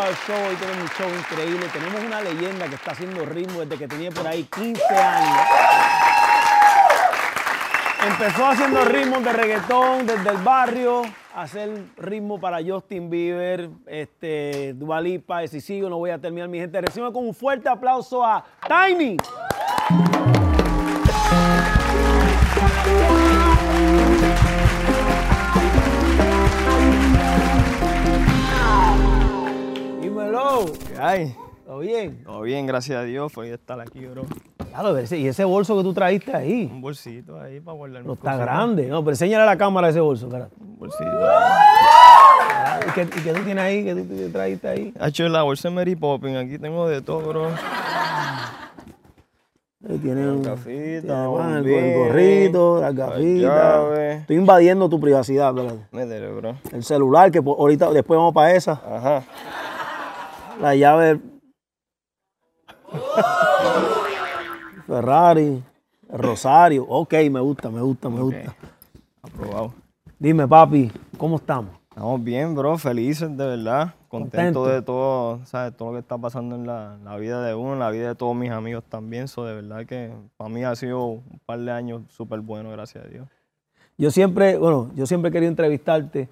Rockstar Show. Hoy tenemos un show increíble. Tenemos una leyenda que está haciendo ritmo desde que tenía por ahí 15 años. Empezó haciendo ritmos de reggaetón desde el barrio, hacer ritmo para Justin Bieber, este, Dua Lipa, y si sigo no voy a terminar mi gente. Recibe con un fuerte aplauso a Tiny. Dímelo. ¿Qué hay? ¿Todo bien? Todo bien, gracias a Dios. De estar aquí, bro. Claro, ese- y ese bolso que tú trajiste ahí. Un bolsito ahí para guardar No está grande. No, pero enséñale a la cámara ese bolso, cara. Un bolsito. ¿Y qué, y qué tú tienes ahí? ¿Qué tú te trajiste ahí? En la bolsa de Mary Poppins. Aquí tengo de todo, bro. Ahí Tiene un bueno, el, el gorrito, las la gafitas. Estoy invadiendo tu privacidad, espérate. Métele, bro. El celular, que por- ahorita después vamos para esa. Ajá. La llave. Ferrari. El Rosario. Ok, me gusta, me gusta, me gusta. Aprobado. Dime, papi, ¿cómo estamos? Estamos bien, bro. Felices, de verdad. Contento, Contento. de todo, ¿sabes? Todo lo que está pasando en la, la vida de uno, en la vida de todos mis amigos también. So, de verdad que para mí ha sido un par de años súper bueno, gracias a Dios. Yo siempre, bueno, yo siempre he querido entrevistarte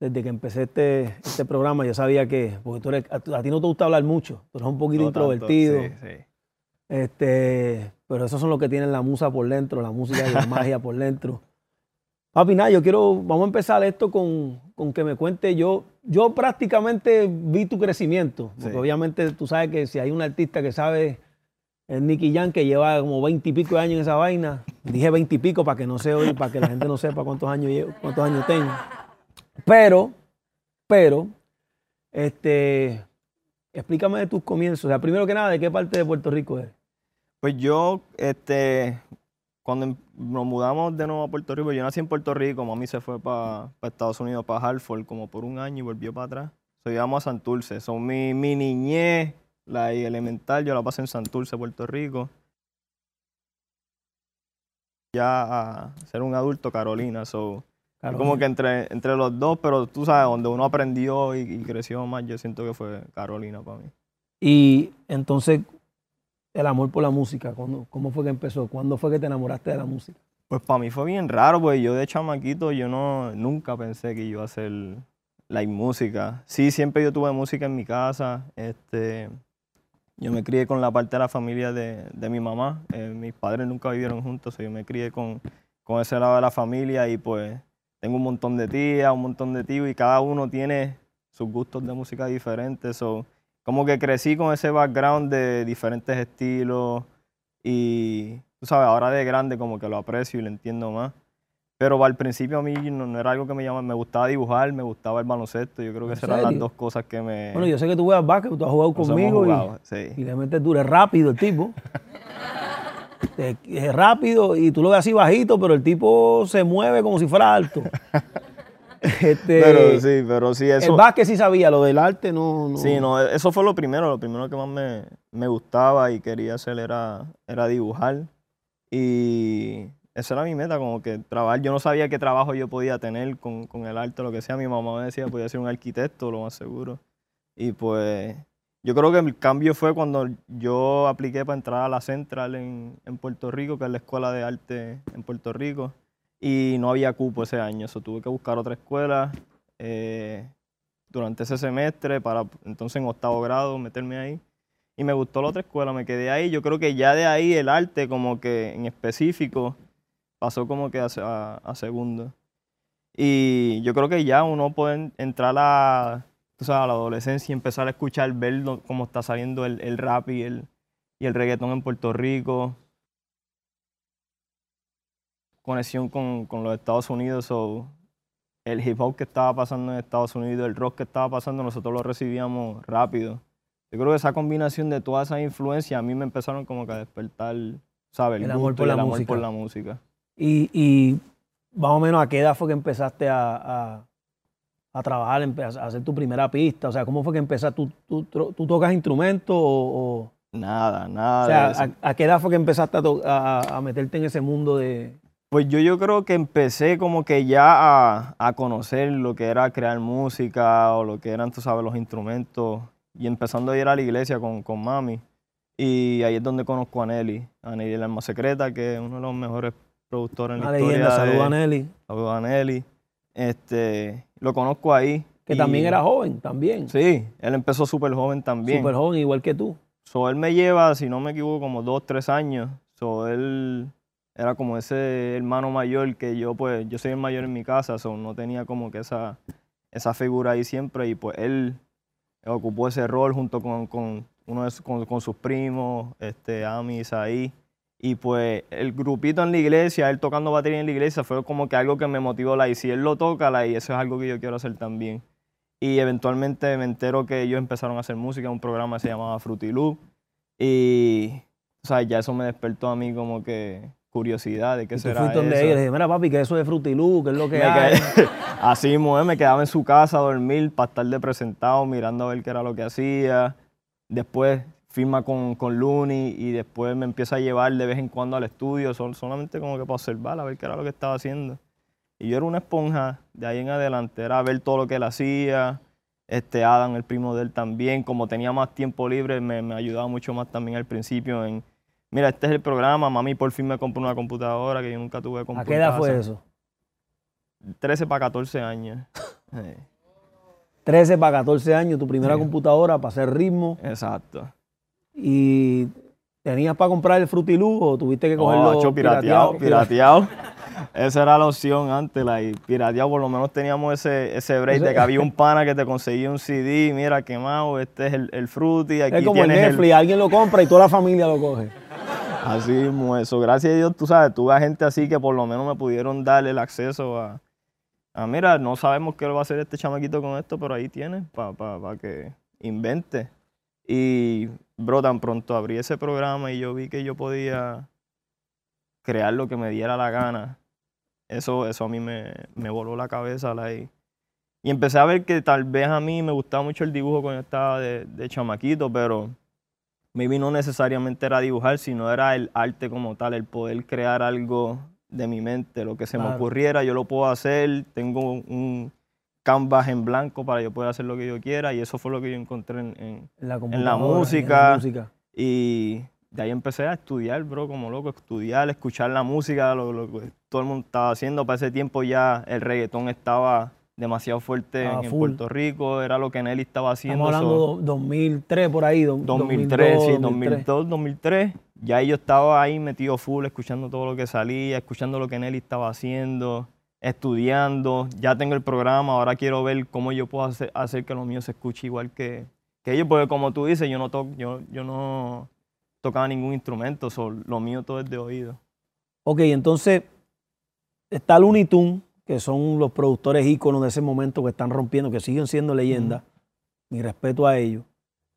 desde que empecé este, este programa. Yo sabía que, porque tú eres, a, a ti no te gusta hablar mucho, tú eres un poquito No tanto, introvertido. Sí, sí. Este, pero esos son los que tienen la musa por dentro, la música y la magia por dentro. Papi, nada, yo quiero, vamos a empezar esto con, con que me cuente yo. Yo prácticamente vi tu crecimiento, porque Sí. obviamente tú sabes que si hay un artista que sabe, es Nicky Jam, que lleva como veinte y pico de años en esa vaina. Dije veinte y pico para que no se oye, para que la gente no sepa cuántos años llevo, cuántos años tengo. Pero, pero, este, explícame de tus comienzos. O sea, primero que nada, ¿de qué parte de Puerto Rico eres? Pues yo, este, cuando em- nos mudamos de nuevo a Puerto Rico, yo nací en Puerto Rico, mami se fue para Estados Unidos, para Hartford, como por un año y volvió para atrás. So, íbamos a Santurce. Son mi, mi niñez, la elemental, yo la pasé en Santurce, Puerto Rico. Ya a ser un adulto, Carolina. So, Como que entre, entre los dos, pero tú sabes, donde uno aprendió y, y creció más, yo siento que fue Carolina para mí. Y entonces, el amor por la música, ¿cuándo- ¿cómo fue que empezó? ¿Cuándo fue que te enamoraste de la música? Pues para mí fue bien raro, pues yo de chamaquito yo no nunca pensé que iba a hacer la música. Sí, siempre yo tuve música en mi casa. Este, yo me crié con la parte de la familia de, de mi mamá. eh, mis padres nunca vivieron juntos, yo me crié con, con ese lado de la familia y pues tengo un montón de tías, un montón de tíos y cada uno tiene sus gustos de música diferentes. So, como que crecí con ese background de diferentes estilos y, tú sabes, ahora de grande como que lo aprecio y lo entiendo más. Pero al principio a mí no, no era algo que me llamaba, me gustaba dibujar, me gustaba el baloncesto, yo creo que ¿En esas eran las dos cosas que me... Bueno, yo sé que tú juegas básquet, tú has jugado nos hemos conmigo y- sí. y, le metes duro. Es rápido el tipo. Es rápido y tú lo ves así bajito, pero el tipo se mueve como si fuera alto. Este, Pero sí, pero sí, El eso... básquet sí sabía, lo del arte no. no. Sí, no, eso fue lo primero, lo primero que más me, me gustaba y quería hacer era, era dibujar. Y esa era mi meta, como que trabajar. Yo no sabía qué trabajo yo podía tener con, con el arte, lo que sea. Mi mamá me decía, podía ser un arquitecto, lo más seguro. Y pues yo creo que el cambio fue cuando yo apliqué para entrar a la Central en, en Puerto Rico, que es la escuela de arte en Puerto Rico. Y no había cupo ese año, eso tuve que buscar otra escuela. eh, durante ese semestre para entonces en octavo grado meterme ahí. Y me gustó la otra escuela, me quedé ahí. Yo creo que ya de ahí el arte como que en específico pasó como que a, a- a segundo. Y yo creo que ya uno puede entrar a, tú sabes, la adolescencia y empezar a escuchar, ver cómo está saliendo el, el rap y el, y el reggaetón en Puerto Rico. Conexión con, con los Estados Unidos, so, el hip hop que estaba pasando en Estados Unidos, el rock que estaba pasando, nosotros lo recibíamos rápido. Yo creo que esa combinación de todas esas influencias a mí me empezaron como que a despertar, ¿sabes? El amor gusto por y la el amor música. por la música. Y, y más o menos a qué edad fue que empezaste a, a- a trabajar, a hacer tu primera pista. O sea, ¿cómo fue que empezaste? ¿Tú, tú, tocas instrumentos o, o- Nada, nada o de sea, eso. a, a qué edad fue que empezaste a, to- a- a meterte en ese mundo de... Pues yo, yo creo que empecé como que ya a, conocer lo que era crear música o lo que eran, tú sabes, los instrumentos. Y empezando a ir a la iglesia con, con mami. Y ahí es donde conozco a Nelly, a Nelly el alma secreta, que es uno de los mejores productores en la Una historia. leyenda, de- saluda a Nelly. Saludos a Nelly. Este, lo conozco ahí. Que y- también era joven, también. Sí, él empezó súper joven también. Súper joven, igual que tú. So, él me lleva, si no me equivoco, como dos, tres años. So, él era como ese hermano mayor que yo, pues, yo soy el mayor en mi casa, so, no tenía como que esa, esa figura ahí siempre. Y pues él ocupó ese rol junto con, con uno de con, con sus primos, este, Amis ahí. Y pues el grupito en la iglesia, él tocando batería en la iglesia, fue como que algo que me motivó, la y si él lo toca, la y eso es algo que yo quiero hacer también. Y eventualmente me entero que ellos empezaron a hacer música, un programa que se llamaba Fruity Loop. Y, o sea, ya eso me despertó a mí como que curiosidad de qué Y tú será fuiste donde le dije, mira papi, que eso es Frutilú, que es lo que Me hay. quedé- así mismo, eh, me quedaba en su casa a dormir para estar de presentado, mirando a ver qué era lo que hacía. Después firma con, con Looney y después me empieza a llevar de vez en cuando al estudio, sol- solamente como que para observar, a ver qué era lo que estaba haciendo. Y yo era una esponja de ahí en adelante, era ver todo lo que él hacía. Este Adam, el primo de él también, como tenía más tiempo libre, me, me ayudaba mucho más también al principio en, mira, este es el programa, mami por fin me compró una computadora que yo nunca tuve ¿A computadora. qué edad fue eso? 13 para 14 años. Eh, 13 para 14 años, tu primera Sí. computadora para hacer ritmo. exacto. ¿Y tenías para comprar el Frutilú o tuviste que cogerlo Oh, pirateado? pirateado, pirateado. Esa era la opción antes, la y pirateado por lo menos teníamos ese, ese break de que había un pana que te conseguía un CD, mira quemado, este es el, el Fruity, aquí Es como el tienes el, Netflix, alguien lo compra y toda la familia lo coge. Así mismo eso. Gracias a Dios, tú sabes, tuve a gente así que por lo menos me pudieron dar el acceso a, a mira, no sabemos qué va a hacer este chamaquito con esto, pero ahí tienes para que invente. Y, bro, tan pronto abrí ese programa y yo vi que yo podía crear lo que me diera la gana. Eso, eso a mí me, me voló la cabeza. like. Y empecé a ver que tal vez a mí me gustaba mucho el dibujo cuando estaba de, de chamaquito, pero maybe no necesariamente era dibujar, sino era el arte como tal, el poder crear algo de mi mente, lo que se me ocurriera, yo lo puedo hacer, tengo un canvas en blanco para yo poder hacer lo que yo quiera y eso fue lo que yo encontré en, en- En la, música. la música. y de ahí empecé a estudiar, bro, como loco, estudiar, escuchar la música, lo, lo que todo el mundo estaba haciendo. Para ese tiempo ya el reggaetón estaba demasiado fuerte en, en full. Puerto Rico, era lo que Nelly estaba haciendo. Estamos hablando de 2003 por ahí. do- 2003, sí, 2002, 2002, 2003. Ya yo estaba ahí metido full, escuchando todo lo que salía, escuchando lo que Nelly estaba haciendo, estudiando. Ya tengo el programa, ahora quiero ver cómo yo puedo hacer, hacer que lo mío se escuche igual que, que ellos, porque como tú dices, yo no, to- yo, yo no tocaba ningún instrumento, so, lo mío todo es de oído. Ok, entonces está Looney Tunes, que son los productores íconos de ese momento que están rompiendo, que siguen siendo leyendas. Mi respeto a ellos.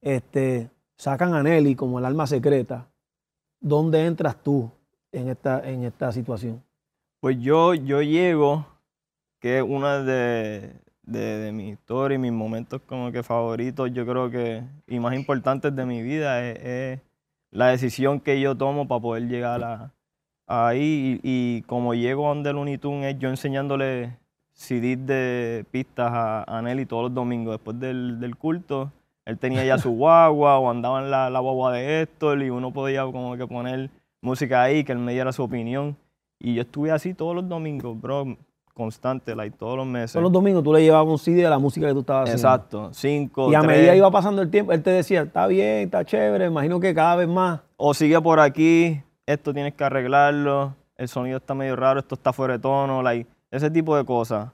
Este, sacan a Nelly como el alma secreta. ¿Dónde entras tú en esta, en esta situación? Pues yo, yo llego, que es una de, de, de mis historias y mis momentos como que favoritos, yo creo que, y más importantes de mi vida, es, es la decisión que yo tomo para poder llegar a, ahí. Y, y como llego a donde Looney Tunes, es yo enseñándole CDs de pistas a, a Nelly todos los domingos después del, del culto. Él tenía ya su guagua o andaba en la, la guagua de Héctor y uno podía como que poner música ahí, que él me diera su opinión. Y yo estuve así todos los domingos, bro, constante, like, todos los meses. Todos los domingos tú le llevabas un CD de la música que tú estabas haciendo. Exacto, cinco, Y a tres. medida iba pasando el tiempo, él te decía, está bien, está chévere, imagino que cada vez más. O sigue por aquí, esto tienes que arreglarlo, el sonido está medio raro, esto está fuera de tono, like, ese tipo de cosas.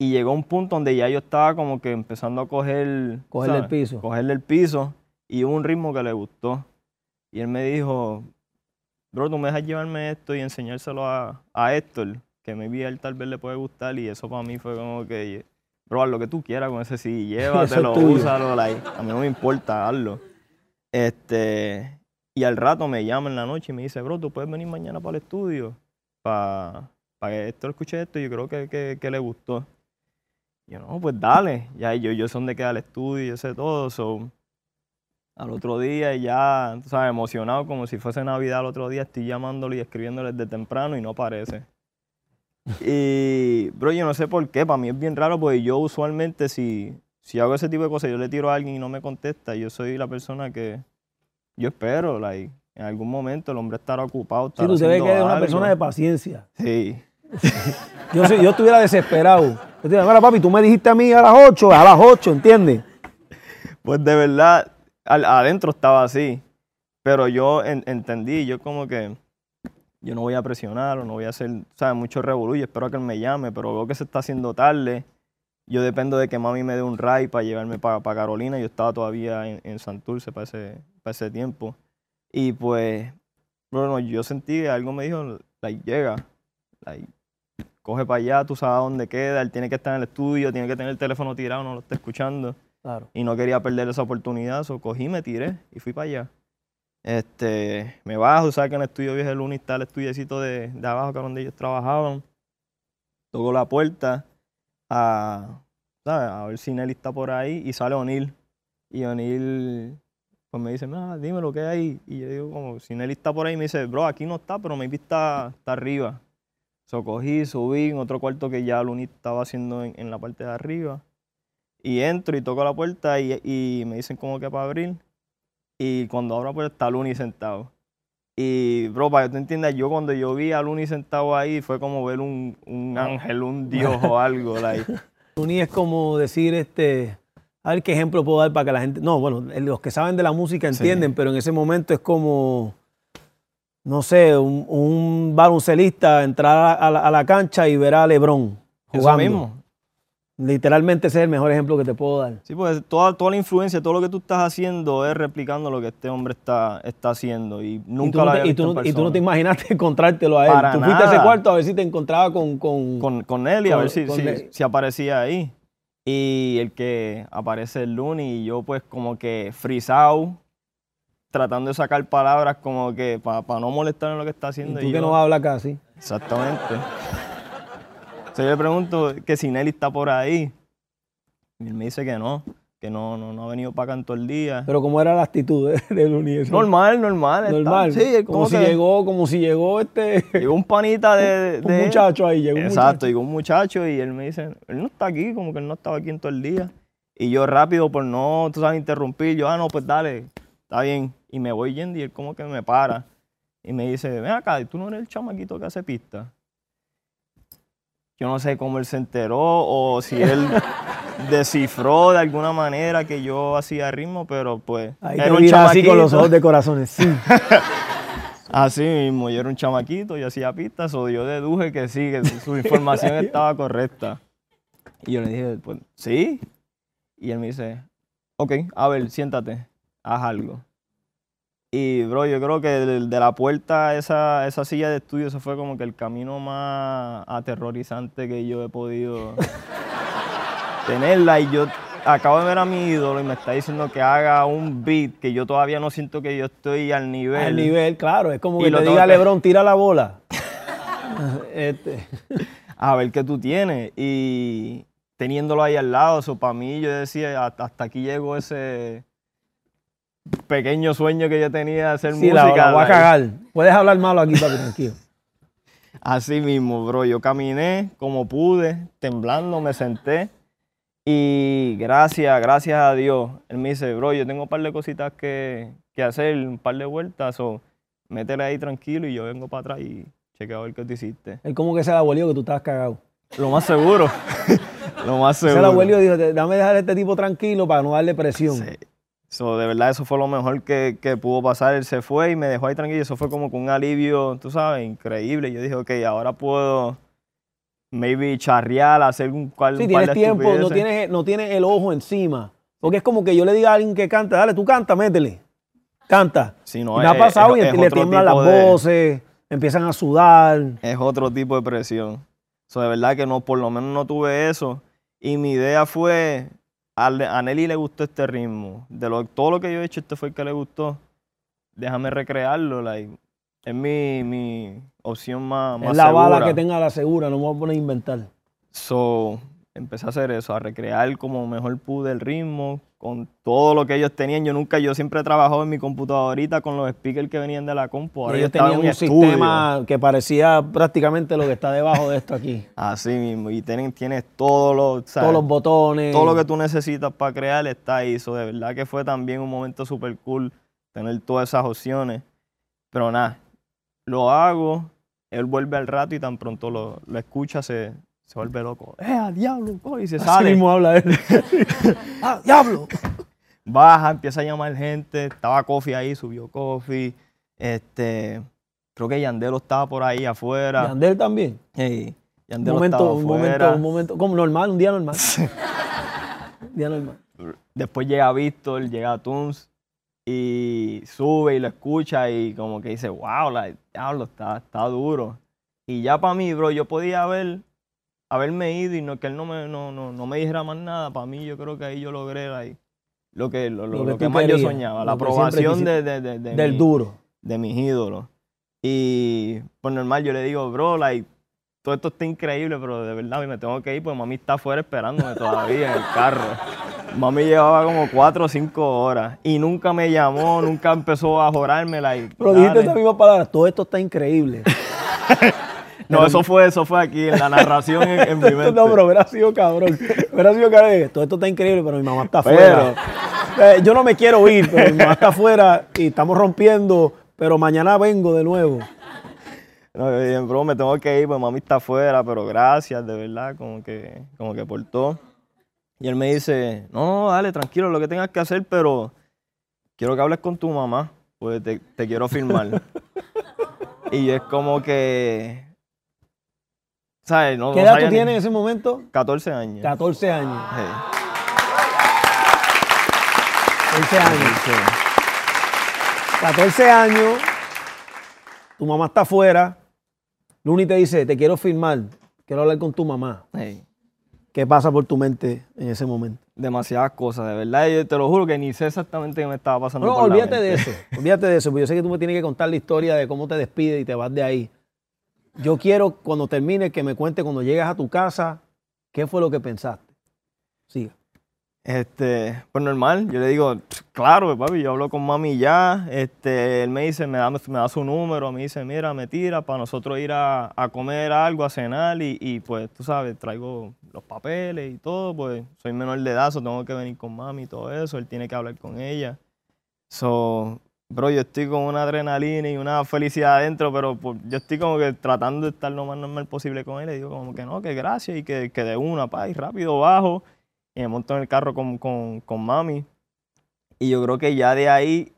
Y llegó un punto donde ya yo estaba como que empezando a coger... Cogerle el piso. Cogerle el piso y hubo un ritmo que le gustó. Y él me dijo, bro, tú me dejas llevarme esto y enseñárselo a, a Héctor, que maybe a él tal vez le puede gustar. Y eso para mí fue como que, bro, haz lo que tú quieras con ese sí, llévatelo, tuyo. úsalo, like, a mí no me importa, hazlo. Este, y al rato me llama en la noche y me dice, bro, tú puedes venir mañana para el estudio para que Héctor escuche esto. Yo creo que, que, que le gustó. Y yo, no, pues dale. Ya yo, yo sé dónde queda el estudio, yo sé todo. So, Al otro día ya, tú sabes, emocionado como si fuese Navidad al otro día, estoy llamándole y escribiéndole desde temprano y no aparece. Y, bro, yo no sé por qué, para mí es bien raro porque yo usualmente si, si hago ese tipo de cosas, yo le tiro a alguien y no me contesta, yo soy la persona que yo espero, like, en algún momento el hombre estará ocupado. Sí, estará tú se ve que eres una persona de paciencia. Sí. Yo, sé- yo estuviera desesperado. Yo te diría, mira, papi, tú me dijiste a mí a las 8, a las 8, ¿entiendes? Pues de verdad, adentro estaba así. Pero yo en- entendí, yo como que yo no voy a presionar o no voy a hacer, ¿sabes? Mucho revolú espero que él me llame, pero veo que se está haciendo tarde. Yo dependo de que mami me dé un ride para llevarme para Carolina. Yo estaba todavía en, en Santurce para ese, para ese tiempo. Y pues, bueno, yo sentí que algo me dijo, like, llega, like, coge para allá, tú sabes dónde queda, él tiene que estar en el estudio, tiene que tener el teléfono tirado, no lo está escuchando Claro. y no quería perder esa oportunidad, so cogí, me tiré y fui para allá. Este, me bajo, sabes que en el estudio viejo el está el estudiecito de, de abajo, que era donde ellos trabajaban. Toco la puerta a, ¿sabes? a ver si Nelly está por ahí y sale O'Neill. Y O'Neill pues me dice, "Mira, dime lo que hay. Y yo digo, como, si Nelly está por ahí, me dice, bro, aquí no está, pero maybe está, está arriba. So cogí, subí en otro cuarto que ya Luni estaba haciendo en, en la parte de arriba. Y entro y toco la puerta y, y me dicen como que para abrir. Y cuando abro la puerta está Luni sentado. Y, bro, para que tú entiendas, yo cuando yo vi a Luni sentado ahí fue como ver un, un ángel, un dios o algo. Like. Uni es como decir, este, a ver qué ejemplo puedo dar para que la gente, no, bueno, los que saben de la música Sí. entienden, pero en ese momento es como, no sé, un, un baloncelista entrar a la, a la cancha y ver a LeBron Eso jugando. mismo. Literalmente ese es el mejor ejemplo que te puedo dar. Sí, pues toda, toda la influencia, todo lo que tú estás haciendo es replicando lo que este hombre está, está haciendo. Y Y tú, nunca no te, y, tú no, y tú no te imaginaste encontrártelo a él. Para tú fuiste a ese nada. cuarto a ver si te encontraba con... con, con, con él y a Con- ver si, si- si aparecía ahí. Y el que aparece el lunes y yo pues como que frisado, tratando de sacar palabras como que para no molestar en lo que está y haciendo. tú y que yo- no vas a hablar casi. Exactamente. Entonces yo le pregunto que si Nelly está por ahí. Y él me dice que no, que no, no, no ha venido para acá en todo el día. Pero cómo era la actitud de- del universo. normal, normal. está- Normal. Sí, como, como si llegó, como si llegó este llegó un panita de... un de- muchacho ahí, llegó un Exacto, muchacho. llegó un muchacho y él me dice, él no está aquí, como que él no estaba aquí en todo el día. Y yo rápido, por no, tú sabes, interrumpir, yo, ah, no, pues dale, está bien. Y me voy yendo y él como que me para. Y me dice, ven acá, ¿tú no eres el chamaquito que hace pista? Yo no sé cómo él se enteró o si él descifró de alguna manera que yo hacía ritmo, pero pues Ahí era te un así con los ojos de corazones. Sí. Así mismo, yo era un chamaquito, yo hacía pistas, o yo deduje que sí, que su información estaba correcta. Y yo le dije, pues, sí. Y él me dice, ok, a ver, siéntate, haz algo. Y, bro, yo creo que de, de la puerta a esa, esa silla de estudio, eso fue como que el camino más aterrorizante que yo he podido tenerla. Y yo acabo de ver a mi ídolo y me está diciendo que haga un beat que yo todavía no siento que yo estoy al nivel. Al nivel, claro. Es como Y que tengo diga que- Lebron, tira la bola. este, a ver qué tú tienes. Y teniéndolo ahí al lado, eso para mí yo decía, hasta, hasta aquí llegó ese pequeño sueño que yo tenía de hacer sí, música. la, la voy a cagar. Puedes hablar malo aquí, papi, tranquilo. Así mismo, bro. Yo caminé como pude, temblando, me senté. Y gracias, gracias a Dios. Él me dice, bro, yo tengo un par de cositas que, que hacer, un par de vueltas. O métele ahí tranquilo y yo vengo para atrás y chequeo a ver qué tú hiciste. Él como que se la abuelo que tú estabas cagado. Lo más seguro. Lo más Se seguro. la abuelo dijo, dame dejar a este tipo tranquilo para no darle presión. Sí. So, de verdad, eso fue lo mejor que, que pudo pasar. Él se fue y me dejó ahí tranquilo. Eso fue como con un alivio, tú sabes, increíble. Yo dije, ok, ahora puedo maybe charrear, hacer un, cual, Sí, un par tienes de tiempo, no tienes, no tienes el ojo encima. Porque es como que yo le diga a alguien que canta, dale, tú canta, métele. Canta. Sí, no, me ha pasado es- y es le tiemblan las de- voces, empiezan a sudar. Es otro tipo de presión. So, de verdad que no, por lo menos no tuve eso. Y mi idea fue, a, a Nelly le gustó este ritmo. De lo, todo lo que yo he hecho, este fue el que le gustó. Déjame recrearlo. Like, es mi, mi opción más, más es la bala que tenga la segura, no me voy a poner a inventar. So, empecé a hacer eso, a recrear como mejor pude el ritmo, con todo lo que ellos tenían. Yo nunca, yo siempre he trabajado en mi computadorita con los speakers que venían de la compu. Ahora Ellos tenían en un estudio. sistema que parecía prácticamente lo que está debajo de esto aquí. Así mismo, y tienen, tienes todo lo, ¿sabes? Todos los botones. todo lo que tú necesitas para crear está ahí. Eso de verdad que fue también un momento súper cool tener todas esas opciones. Pero nada, lo hago, él vuelve al rato y tan pronto lo, lo escucha, se, se vuelve loco. ¡Eh, a diablo! coge", Y se Así sale. mismo habla él. ¡Ah, diablo! baja, empieza a llamar gente, estaba Kofi ahí, subió Kofi, este, creo que Yandelo estaba por ahí afuera. Yandel también. Un Yandelo momento, estaba un momento, un momento. Como normal, un día normal. Un día normal. Después llega Víctor, llega Tunes y sube y lo escucha y como que dice, wow, la, diablo, está, está duro. Y ya para mí, bro, yo podía haber, haberme ido y no, que él no me, no, no, no me dijera más nada. Para mí, yo creo que ahí yo logré la- lo que, lo, lo- Lo que más yo soñaba, la aprobación de, de, de, de Del mi- duro. de mis ídolos. Y pues normal, yo le digo, bro, like, todo esto está increíble, pero de verdad me tengo que ir porque mami está afuera esperándome todavía en el carro. Mami llevaba como cuatro o cinco horas y nunca me llamó, nunca empezó a jorarme. Like, Pero dijiste esas mismas palabras. Todo esto está increíble. No, eso fue, eso fue aquí en la narración en, en mi mente. no, pero hubiera sido cabrón. Hubiera sido cabrón. Todo esto está increíble, pero mi mamá está afuera. Eh, yo no me quiero ir, pero mi mamá está afuera y estamos rompiendo, pero mañana vengo de nuevo. No, dije, bro, me tengo que ir, pues mami está afuera, pero gracias, de verdad, como que, como que por todo. Y él me dice, no, no, dale, tranquilo, lo que tengas que hacer, pero quiero que hables con tu mamá, pues te, te quiero filmar. y es como que, ¿sabes? No, ¿Qué edad tú tienes en ese momento? 14 años. 14 años. Sí. 14 años. Sí. 14 años. Tu mamá está afuera. Luni te dice, te quiero filmar. Quiero hablar con tu mamá. Sí. ¿Qué pasa por tu mente en ese momento? Demasiadas cosas, de verdad, yo te lo juro que ni sé exactamente qué me estaba pasando. No, por la olvídate de mente. eso. Olvídate de eso, porque yo sé que tú me tienes que contar la historia de cómo te despides y te vas de ahí. Yo quiero, cuando termine, que me cuente cuando llegas a tu casa, qué fue lo que pensaste. Siga. Este, pues normal, yo le digo, claro, papi, yo hablo con mami ya, este, él me dice, me da, me da su número, me dice, mira, me tira para nosotros ir a, a comer algo, a cenar y, y, pues tú sabes, traigo los papeles y todo, pues soy menor de edad, so tengo que venir con mami y todo eso, él tiene que hablar con ella. So, bro, yo estoy con una adrenalina y una felicidad adentro, pero por- yo estoy como que tratando de estar lo más normal posible con él, le digo como que no, que gracias y que, que de una, pa, y rápido bajo y me monto en el carro con, con, con mami. Y yo creo que ya de ahí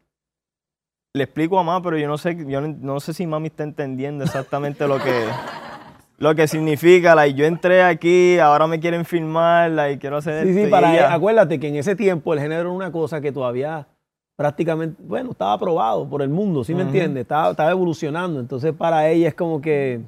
le explico a mamá, pero yo no sé, yo no, no sé si mami está entendiendo exactamente lo que, lo que significa. Like, yo entré aquí, ahora me quieren filmar, like, quiero hacer Sí, esto. sí, y para ella- acuérdate que en ese tiempo el género era una cosa que todavía prácticamente, bueno, estaba aprobado por el mundo, ¿sí me entiendes? Estaba, estaba evolucionando. Entonces para ella es como que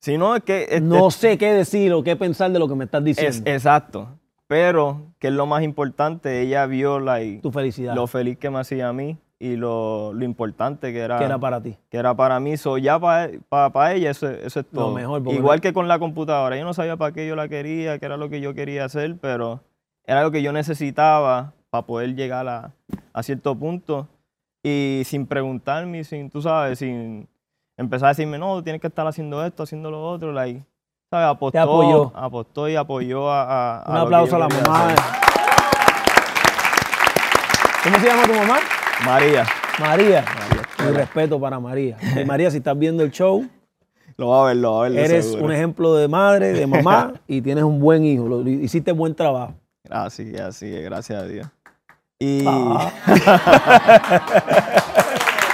Si no, es que... es- no es- sé qué decir o qué pensar de lo que me estás diciendo. es, exacto. Pero, que es lo más importante, ella vio like, tu felicidad, lo feliz que me hacía a mí y lo, lo importante que era, que era para ti. que era para mí. So, ya para ella eso, eso es Lo todo. mejor, porque Igual no- que con la computadora. Yo no sabía para qué yo la quería, qué era lo que yo quería hacer, pero era lo que yo necesitaba para poder llegar a, a cierto punto. Y sin preguntarme, sin, tú sabes, sin empezar a decirme, no, tienes que estar haciendo esto, haciendo lo otro. Like, ¿sabes? Apostó, apoyó. apostó y apoyó a, a- Un a aplauso a la mamá. ¿Cómo se llama tu mamá? María, María. Mi respeto para María. Y María, si estás viendo el show, lo va a ver, lo va a ver. eres seguro. un ejemplo de madre, de mamá y tienes un buen hijo. Lo- hiciste buen trabajo. Así así gracias a Dios. Y Ah.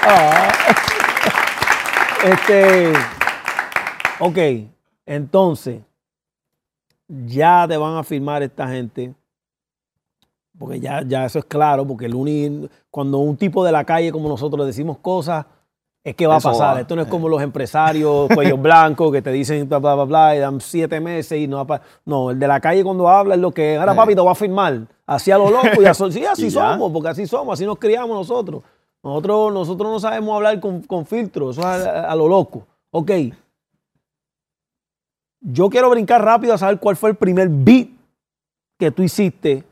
Ah. Este, ok, entonces, ya te van a firmar esta gente, porque ya, ya eso es claro, porque el uni, cuando un tipo de la calle como nosotros le decimos cosas, es que va Eso a pasar. va, Esto no es eh. como los empresarios, cuellos blancos, que te dicen bla, bla, bla, bla, y dan siete meses y no va a No, el de la calle cuando habla es lo que, ahora Eh. papi, te va a firmar. Así a lo loco y así, sí, así Y somos, porque así somos, así nos criamos nosotros. Nosotros, nosotros no sabemos hablar con, con filtro, eso es a, a lo loco. Ok. Yo quiero brincar rápido a saber cuál fue el primer beat que tú hiciste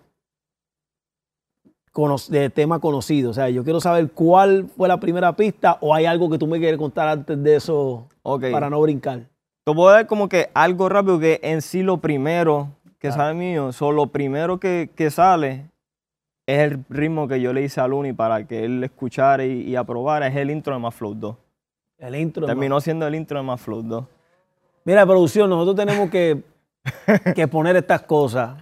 de tema conocido. O sea, yo quiero saber cuál fue la primera pista o hay algo que tú me quieres contar antes de eso para no brincar. Te puedo dar como que algo rápido que en sí lo primero que Ah. sale mío, so, lo primero que, que sale es el ritmo que yo le hice a Luni para que él escuchara y, y aprobara, es el intro de Más Flow 2. El intro. Terminó siendo el intro de Más Flow 2. Mira, producción, nosotros tenemos que, que poner estas cosas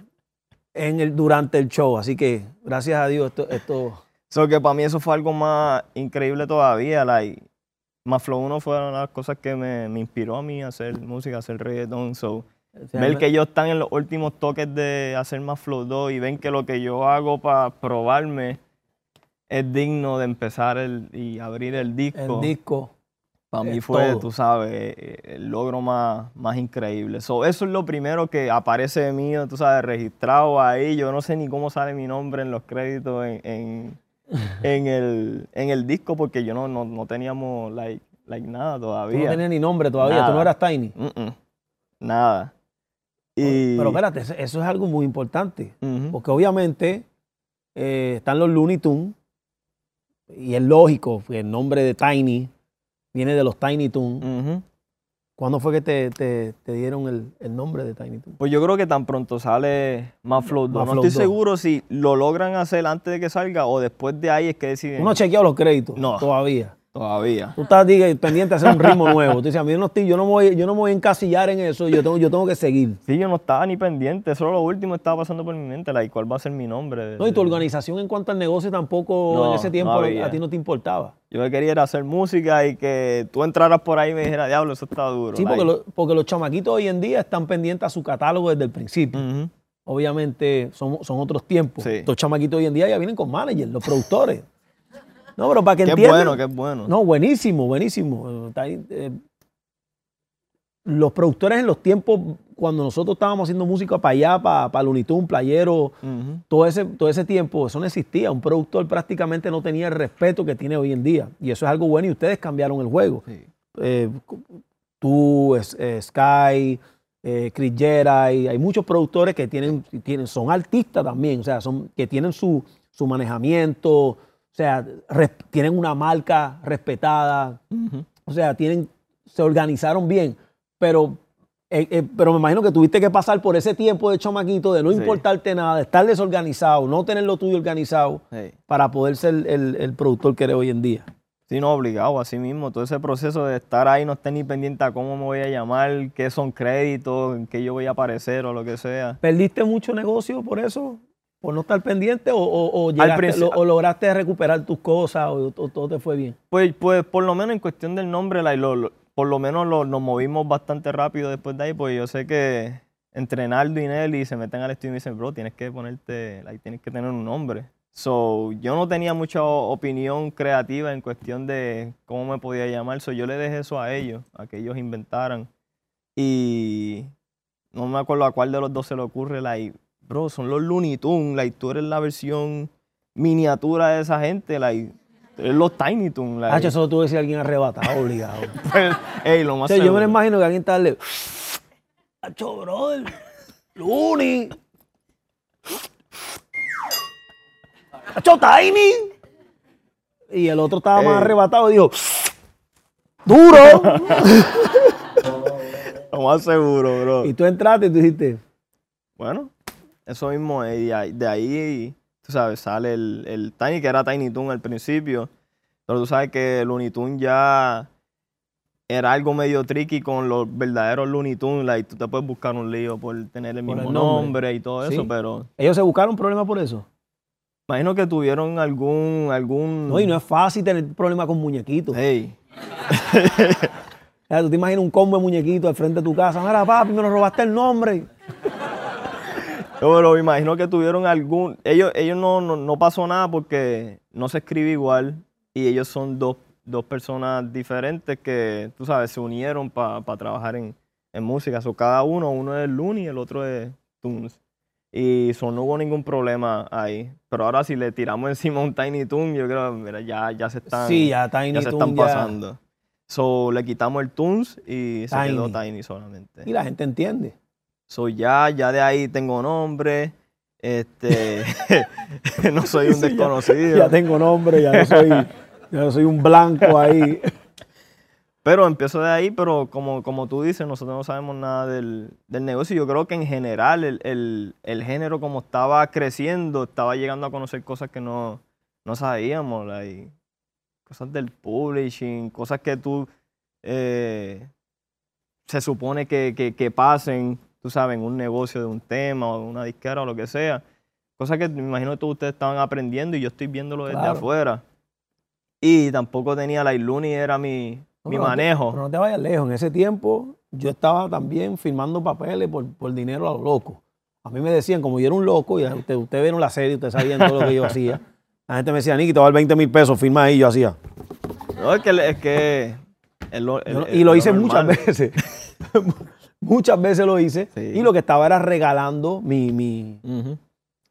en el, durante el show. Así que, gracias a Dios, esto, esto So que para mí eso fue algo más increíble todavía. Like, más Flow 1 fue una de las cosas que me, me inspiró a mí a hacer música, a hacer reggaeton. So, o sea, ver que ellos están en los últimos toques de hacer más Flow 2 y ven que lo que yo hago para probarme es digno de empezar el, y abrir el disco. el disco. Para mí fue, todo. tú sabes, eh, el logro más, más increíble. So, eso es lo primero que aparece de mí, tú sabes, registrado ahí. Yo no sé ni cómo sale mi nombre en los créditos en, en, en el, en el disco porque yo no, no, no teníamos like, like nada Tú todavía. no tenías ni nombre todavía, tú no eras Tiny. Nada. Y, Pero espérate, eso- eso es algo muy importante. Porque obviamente eh, están los Looney Tunes y es lógico que el nombre de Tiny viene de los Tiny. Ujú. ¿Cuándo fue que te, te- te dieron el, el nombre de Tiny Toon? Pues yo creo que tan pronto sale más Flow 2. Más No estoy 2. seguro si lo logran hacer antes de que salga o después de ahí es que deciden. No chequeado los créditos No. todavía. Todavía. Tú estás diga, pendiente de hacer un ritmo nuevo. Tú dices, a mí no estoy, yo no me voy, yo no me voy a encasillar en eso, yo tengo, yo tengo que seguir. Sí, yo no estaba ni pendiente, solo lo último estaba pasando por mi mente, like, ¿cuál va a ser mi nombre? No, y tu organización en cuanto al negocio tampoco No, en ese tiempo no a ti no te importaba. Yo lo que quería era hacer música y que tú entraras por ahí y me dijeras, diablo, eso está duro. Sí, porque, lo- porque los chamaquitos hoy en día están pendientes a su catálogo desde el principio. Obviamente son, son otros tiempos. Sí. Los chamaquitos hoy en día ya vienen con managers, los productores. No, pero para que Qué entiendan. bueno, qué bueno. No, buenísimo, buenísimo. Eh, los productores en los tiempos, cuando nosotros estábamos haciendo música para allá, para, para Tunes, Playero, todo ese, todo ese tiempo, eso no existía. Un productor prácticamente no tenía el respeto que tiene hoy en día. Y eso es algo bueno y ustedes cambiaron el juego. Sí. Eh, tú, es- eh, Sky, eh, Chris Jedi, hay muchos productores que tienen, tienen, son artistas también, o sea, son, que tienen su, su manejamiento, o sea, tienen una marca respetada, o sea, tienen, se organizaron bien, pero, eh, eh, pero me imagino que tuviste que pasar por ese tiempo de chamaquito, de no Sí. importarte nada, de estar desorganizado, no tener lo tuyo organizado, Sí. para poder ser el, el productor que eres hoy en día. Sí, no, obligado, así mismo. Todo ese proceso de estar ahí, no estar ni pendiente a cómo me voy a llamar, qué son créditos, en qué yo voy a aparecer o lo que sea. ¿Perdiste mucho negocio por eso? ¿Por no estar pendiente? ¿O, o- o llegaste- principio- lo- o lograste recuperar tus cosas? ¿O, todo te fue bien? Pues, pues por lo menos en cuestión del nombre, like, lo- lo- por lo menos lo- nos movimos bastante rápido después de ahí, pues yo sé que entre Naldo y Nelly se meten al estudio y me dicen, bro, tienes que ponerte, like, tienes que tener un nombre. So, yo no tenía mucha opinión creativa en cuestión de cómo me podía llamar, so yo le dejé eso a ellos, a que ellos inventaran. Y no me acuerdo a cuál de los dos se le ocurre, like, bro, son los Looney Tunes, like, tú eres la versión miniatura de esa gente, like, eres los Tiny Toons, like. Hacho, eso lo tuve que decir alguien arrebatado, obligado. Pues, ey, lo O más sea, yo me lo imagino que alguien está darle. Hacho, brother. Looney. Hacho, Tiny. Y el otro estaba más arrebatado y dijo. ¡Duro! Lo más seguro, bro. y tú entraste y tú dijiste. Bueno, eso mismo, eh, y de ahí, tú sabes, sale el, el Tiny, que era Tiny Toon al principio, pero tú sabes que Looney Tunes ya era algo medio tricky con los verdaderos Looney Tunes, like, tú te puedes buscar un lío por tener el Por mismo el nombre. nombre y todo Sí. eso, pero Ellos se buscaron problemas por eso. imagino que tuvieron algún, algún... No, y no es fácil tener problemas con muñequitos. Hey, O sea, tú te imaginas un combo de muñequitos al frente de tu casa. Mira, papi, me lo robaste el nombre. Pero me imagino que tuvieron algún. Ellos, ellos no, no, no pasó nada porque no se escribe igual y ellos son dos, dos personas diferentes que, tú sabes, se unieron para trabajar en, en música. So, cada uno, uno es Looney y el otro es Tunes. Y so, no hubo ningún problema ahí. Pero ahora si le tiramos encima un Tiny Toon, yo creo, mira, ya, ya se están, sí, ya Tiny ya se Toon están ya- pasando. So, le quitamos el Tunes y se quedó Tiny. Tiny solamente. Y la gente entiende. So, ya, ya de ahí tengo nombre. Este, no soy un Sí, ya- desconocido. Ya, tengo nombre, ya no soy, ya no soy un blanco ahí. Pero empiezo de ahí, pero como, como tú dices, nosotros no sabemos nada del, del negocio. Yo creo que en general el, el- el género como estaba creciendo, estaba llegando a conocer cosas que no, no sabíamos. like, cosas del publishing, cosas que tú eh, se supone que, que- que pasen, tú sabes, en un negocio de un tema o de una disquera o lo que sea. Cosas que me imagino que todos ustedes estaban aprendiendo y yo estoy viéndolo desde Claro. afuera. Y tampoco tenía la Iluni, era mi, mi No, no te- manejo. pero no te vayas lejos. En ese tiempo yo estaba también firmando papeles por, por dinero a lo loco. A mí me decían, como yo era un loco, y ustedes usted vieron la serie, ustedes sabían todo lo que yo hacía. La gente me decía, Nicky, te va a dar 20 mil pesos, firma ahí. Yo hacía. No, es que, es que y lo hice muchas veces. Muchas veces lo hice. Sí. Y lo que estaba era regalando mi, mi,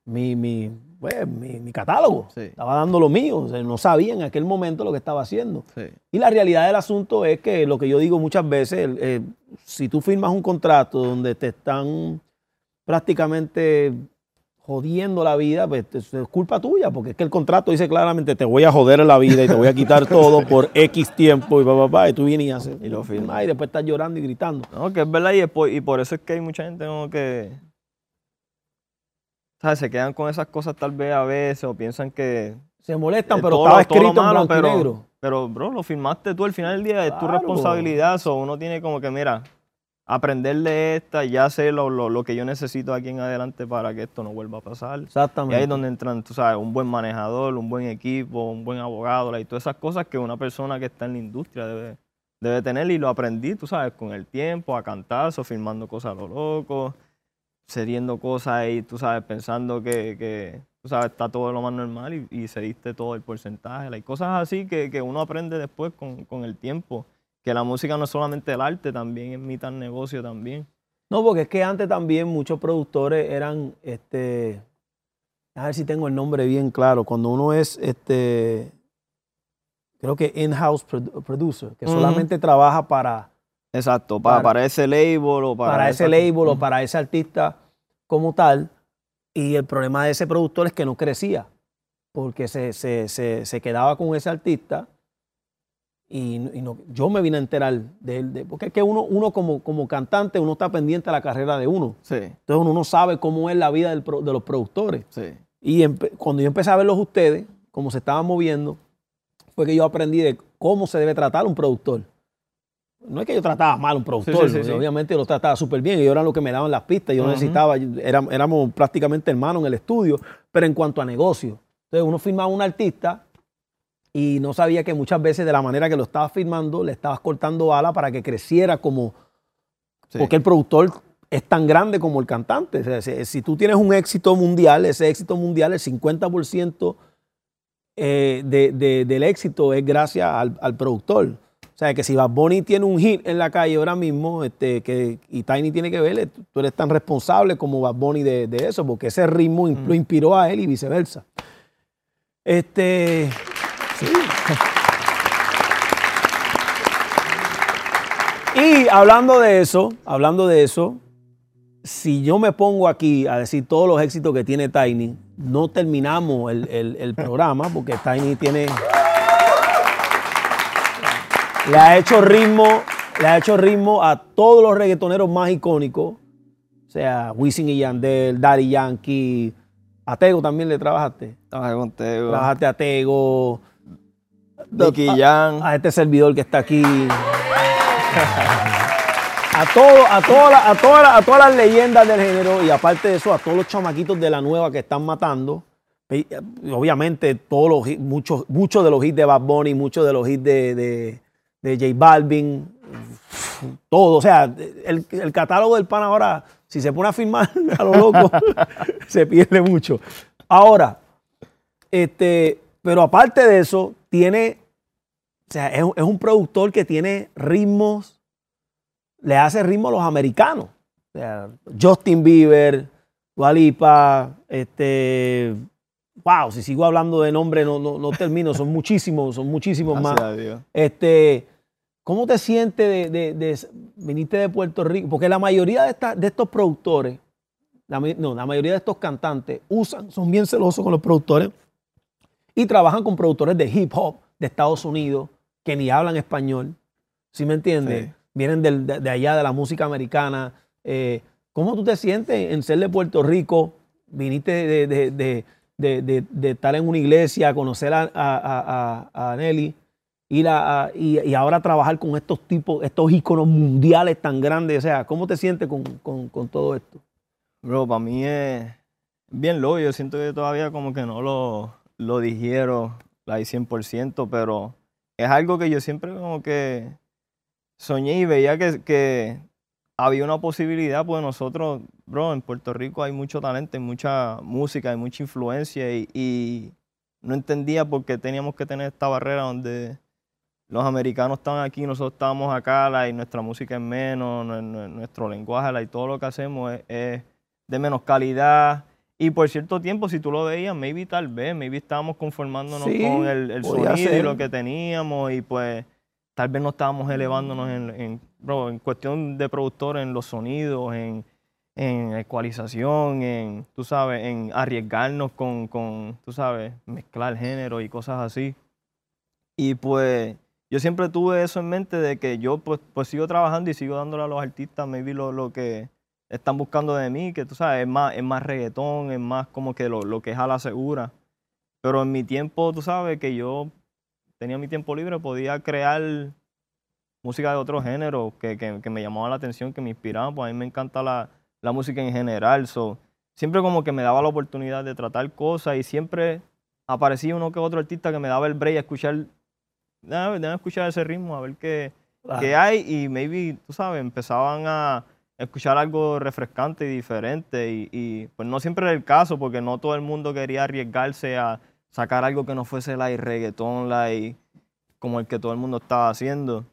mi, mi, pues, mi- mi catálogo. Sí. Estaba dando lo mío. O sea, no sabía en aquel momento lo que estaba haciendo. Sí. Y la realidad del asunto es que lo que yo digo muchas veces, eh, si tú firmas un contrato donde te están prácticamente jodiendo la vida, pues es culpa tuya, porque es que el contrato dice claramente te voy a joder la vida y te voy a quitar todo por X tiempo y pa, pa, pa, y tú vienes y haces Y lo firmas. y después estás llorando y gritando. No, que es verdad y, es por, y por eso es que hay mucha gente como que ¿sabes? se quedan con esas cosas tal vez a veces o piensan que Se molestan, pero todo estaba todo escrito en malo, y pero, negro. pero bro, lo firmaste tú al final del día, es tu responsabilidad, so, uno tiene como que mira, aprender de esta, ya sé lo, lo, lo que yo necesito aquí en adelante para que esto no vuelva a pasar. Y Exactamente. ahí es donde entran, tú sabes, un buen manejador, un buen equipo, un buen abogado, y todas esas cosas que una persona que está en la industria debe, debe tener. Y lo aprendí, tú sabes, con el tiempo, a cantazo, filmando cosas a lo loco, cediendo cosas ahí, tú sabes, pensando que, que, tú sabes, está todo lo más normal y, y cediste todo el porcentaje. Hay cosas así que, que uno aprende después con, con el tiempo. Que la música no es solamente el arte, también es mitad negocio también. No, porque es que antes también muchos productores eran, este, a ver si tengo el nombre bien claro, cuando uno es, este, creo que in-house produ- producer, que solamente trabaja para, Exacto, para, Para- para ese label o para, para, ese label o para ese artista como tal, y el problema de ese productor es que no crecía, porque se, se- se- se quedaba con ese artista. Y, y no- yo me vine a enterar de él, de- porque es que uno, uno como, como cantante, uno está pendiente a la carrera de uno. Sí, Entonces uno no sabe cómo es la vida del de los productores. sí. Y cuando yo empecé a verlos ustedes, cómo se estaban moviendo, fue que yo aprendí de cómo se debe tratar un productor. No es que yo trataba mal a un productor, sí, sí, ¿no? sí. obviamente yo lo trataba súper bien, ellos eran los que me daban las pistas, yo Ujú. necesitaba, era- éramos prácticamente hermanos en el estudio, pero en cuanto a negocio. Entonces uno firmaba a un artista y no sabía que muchas veces de la manera que lo estabas firmando, le estabas cortando ala para que creciera como, sí. porque el productor es tan grande como el cantante. O sea, si, si tú tienes un éxito mundial, ese éxito mundial, el 50% eh, de- de- del éxito es gracias al, al productor. O sea, que si Bad Bunny tiene un hit en la calle ahora mismo, este, que, y Tiny tiene que verle, tú eres tan responsable como Bad Bunny de, de eso, porque ese ritmo in- lo inspiró a él y viceversa. Este. Sí. Y hablando de eso, hablando de eso, si yo me pongo aquí a decir todos los éxitos que tiene Tiny, no terminamos el, el- el programa porque Tiny tiene. Le ha hecho ritmo, le ha hecho ritmo a todos los reggaetoneros más icónicos. O sea, Wisin y Yandel, Daddy Yankee, a Tego también le trabajaste. Trabajé contigo. Trabajaste a Tego, Nicky a- Jam. a este servidor que está aquí. A, todo, a, todas las- a, todas las- a todas las leyendas del género y aparte de eso, a todos los chamaquitos de la nueva que están matando. Eh, Obviamente, todos los muchos, muchos de los hits de Bad Bunny, muchos de los hits de, de, de J Balvin, todo. O sea, el, el catálogo del pan ahora, si se pone a firmar a lo loco, se pierde mucho. Ahora, este, pero aparte de eso, tiene, o sea, es, un- es un productor que tiene ritmos, le hace ritmo a los americanos. O sea, Justin Bieber, Dua Lipa, este, wow, si sigo hablando de nombre no, no, no termino, son muchísimos, son muchísimos Gracias más. a Dios. Este, ¿Cómo te sientes de, de, de- viniste de Puerto Rico? Porque la mayoría de, esta- de estos productores, la, no, la mayoría de estos cantantes usan, son bien celosos con los productores y trabajan con productores de hip hop de Estados Unidos que ni hablan español. ¿Sí me entiendes? Sí. Vienen del- de, de allá, de la música americana. Eh, ¿Cómo tú te sientes en ser de Puerto Rico? Viniste de, de- de- estar en una iglesia, conocer a, a- a- a- Nelly ir a- a- y, y ahora trabajar con estos tipos, estos íconos mundiales tan grandes. O sea, ¿cómo te sientes con, con- con todo esto? Bro, para mí es bien loco. Yo siento que todavía como que no lo, lo digiero like, 100%, pero es algo que yo siempre como que soñé y veía que, que había una posibilidad, pues nosotros, bro, en Puerto Rico hay mucho talento, hay mucha música, hay mucha influencia y, y no entendía por qué teníamos que tener esta barrera donde los americanos estaban aquí, nosotros estábamos acá, like, nuestra música es menos, nue- nue- nuestro lenguaje, like, todo lo que hacemos es de menos calidad. Y por cierto tiempo, si tú lo veías, maybe tal vez, maybe estábamos conformándonos Sí, con el, el sonido y lo que teníamos y pues tal vez no estábamos elevándonos en, en, bro, en cuestión de productores, en los sonidos, en, en ecualización, en, tú sabes, en arriesgarnos con, con, tú sabes, mezclar género y cosas así. Y pues yo siempre tuve eso en mente de que yo pues, pues sigo trabajando y sigo dándole a los artistas maybe lo, lo que están buscando de mí, que tú sabes, es más, es más reggaetón, es más como que lo, lo que es a la segura. Pero en mi tiempo, tú sabes, que yo tenía mi tiempo libre, podía crear música de otro género que, que, que me llamaba la atención, que me inspiraba, pues a mí me encanta la, la música en general. So, siempre como que me daba la oportunidad de tratar cosas y siempre aparecía uno que otro artista que me daba el break a escuchar, déjame, escuchar ese ritmo, a ver qué, qué hay y maybe, tú sabes, empezaban a escuchar algo refrescante y diferente y, y, pues no siempre era el caso porque no todo el mundo quería arriesgarse a sacar algo que no fuese la reggaetón, like, como el que todo el mundo estaba haciendo.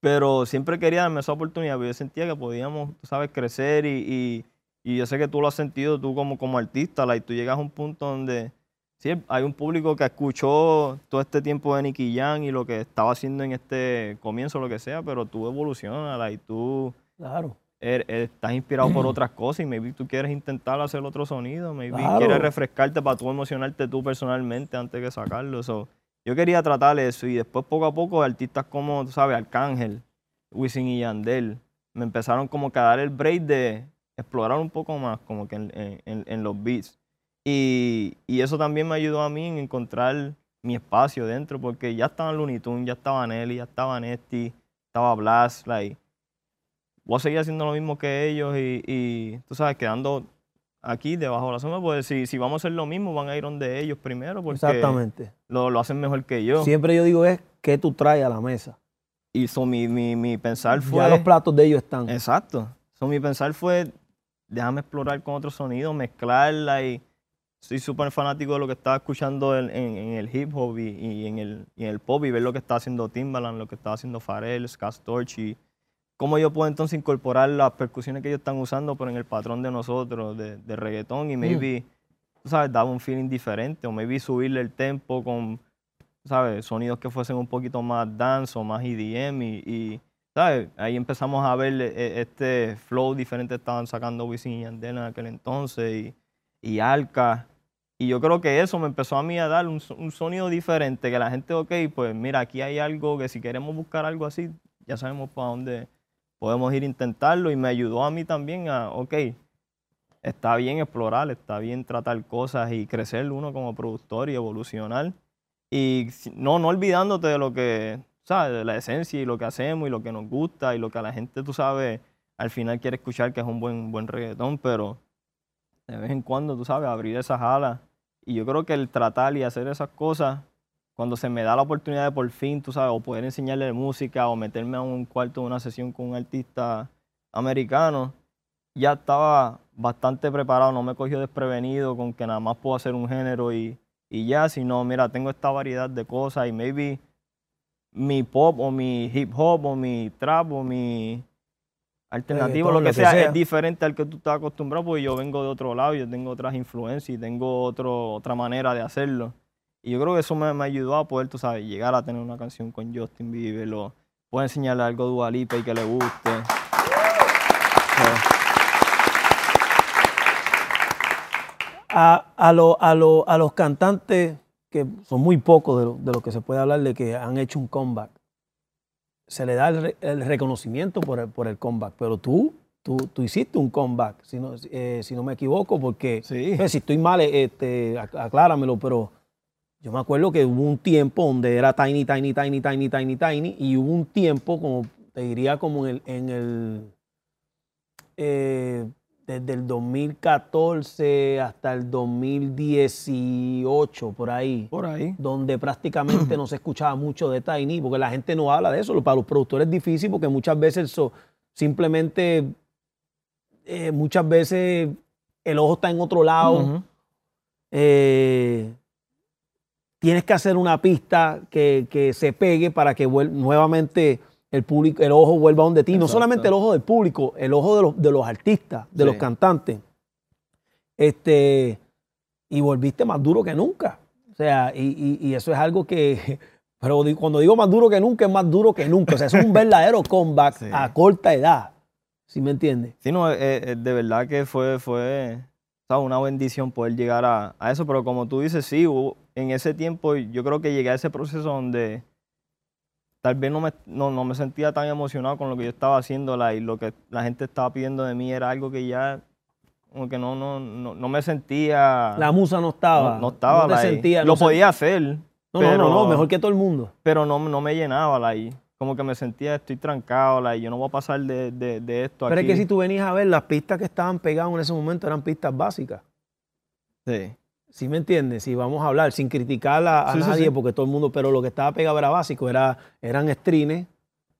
Pero siempre quería darme esa oportunidad, porque yo sentía que podíamos, sabes, crecer y, y, y yo sé que tú lo has sentido tú como, como artista, like, tú llegas a un punto donde sí, hay un público que escuchó todo este tiempo de Nicky Jam y lo que estaba haciendo en este comienzo, lo que sea, pero tú evolucionas, like, tú Claro. Er- er- estás inspirado por otras cosas y maybe tú quieres intentar hacer otro sonido, maybe Claro. quieres refrescarte para tú emocionarte tú personalmente antes que sacarlo. So, yo quería tratar eso y después poco a poco artistas como, tú sabes, Arcángel, Wisin y Yandel, me empezaron como que a dar el break de explorar un poco más como que en, en- en- en los beats. Y, y eso también me ayudó a mí en encontrar mi espacio dentro porque ya estaban Looney Tunes, ya estaba Nelly, ya estaba Nesty, estaba Blast, like, voy a seguir haciendo lo mismo que ellos y, y, tú sabes, quedando aquí debajo de la sombra, pues si, si vamos a hacer lo mismo, van a ir donde ellos primero porque Exactamente. lo, lo hacen mejor que yo. Siempre yo digo es qué tú traes a la mesa. Y so, mi, mi, mi pensar fue... Ya los platos de ellos están. Exacto. So, mi pensar fue, déjame explorar con otros sonidos, mezclarla y soy súper fanático de lo que estaba escuchando en, en- en el hip hop y, y en el, y en el pop y ver lo que está haciendo Timbaland, lo que está haciendo Pharrell, Scott Storch y cómo yo puedo entonces incorporar las percusiones que ellos están usando pero en el patrón de nosotros, de, de reggaetón y maybe, tú sabes, daba un feeling diferente o maybe subirle el tempo con, ¿sabes? Sonidos que fuesen un poquito más dance o más EDM y, y, ¿sabes? Ahí empezamos a ver eh, este flow diferente que estaban sacando Wisin y Yandel en aquel entonces y, y Alka. Y yo creo que eso me empezó a mí a dar un, un sonido diferente, que la gente, ok, pues mira, aquí hay algo que si queremos buscar algo así, ya sabemos para dónde podemos ir a intentarlo y me ayudó a mí también a, ok, está bien explorar, está bien tratar cosas y crecer uno como productor y evolucionar. Y no, no olvidándote de lo que, ¿sabes? De la esencia y lo que hacemos y lo que nos gusta y lo que a la gente, tú sabes, al final quiere escuchar que es un buen, buen reggaetón, pero de vez en cuando, tú sabes, abrir esas alas. Y yo creo que el tratar y hacer esas cosas, cuando se me da la oportunidad de por fin, tú sabes, o poder enseñarle música o meterme a un cuarto de una sesión con un artista americano, ya estaba bastante preparado, no me cogió desprevenido con que nada más puedo hacer un género y, y ya, sino, mira, tengo esta variedad de cosas y maybe mi pop o mi hip hop o mi trap o mi alternativo, Reggaetón, lo que lo que sea, sea. es diferente al que tú estás acostumbrado, porque yo vengo de otro lado, yo tengo otras influencias y tengo otro, otra manera de hacerlo. Y yo creo que eso me, me ayudó a poder, tú sabes, llegar a tener una canción con Justin Bieber o puedo enseñarle algo a Dualipa y que le guste. A, a, lo- a lo- a los cantantes, que son muy pocos de lo, de lo que se puede hablar de que han hecho un comeback, se le da el, re- el reconocimiento por el, por el comeback, pero tú, tú, tú hiciste un comeback, si no, eh, si no me equivoco, porque Sí. pues, si estoy mal, este, ac- acláramelo, pero yo me acuerdo que hubo un tiempo donde era tiny, tiny, tiny, tiny, tiny, tiny, y hubo un tiempo, como te diría, como en el, en el eh, desde el 2014 hasta el 2018, por ahí, Por ahí. donde prácticamente no se escuchaba mucho de Tiny, porque la gente no habla de eso. Para los productores es difícil porque muchas veces eso simplemente, eh, muchas veces el ojo está en otro lado. Eh, tienes que hacer una pista que, que se pegue para que nuevamente el público, el ojo vuelva donde ti. No Exacto. solamente el ojo del público, el ojo de los, de los artistas, de Sí. los cantantes. Este, y volviste más duro que nunca. O sea, y, y- y eso es algo que, pero cuando digo más duro que nunca, es más duro que nunca. O sea, es un verdadero comeback Sí. a corta edad. ¿Sí me entiendes? Sí, no, eh, eh, de verdad que fue, fue ¿sabes? una bendición poder llegar a, a eso, pero como tú dices, sí, hubo- en ese tiempo yo creo que llegué a ese proceso donde tal vez no me, no, no me sentía tan emocionado con lo que yo estaba haciendo la, y lo que la gente estaba pidiendo de mí era algo que ya como que no, no, no, no me sentía... La musa no estaba. no, no estaba te like, sentía. Lo podía hacer, No, no, pero- no, no, mejor que todo el mundo. pero no, no me llenaba. Like, como que me sentía, estoy trancado, like, yo no voy a pasar de, de, de esto Pero aquí. es que si tú venías a ver, las pistas que estaban pegadas en ese momento eran pistas básicas. Sí. ¿Sí me entiendes? Si vamos a hablar, sin criticar a, a Sí, nadie, sí. porque todo el mundo, pero lo que estaba pegado era básico, era, eran strines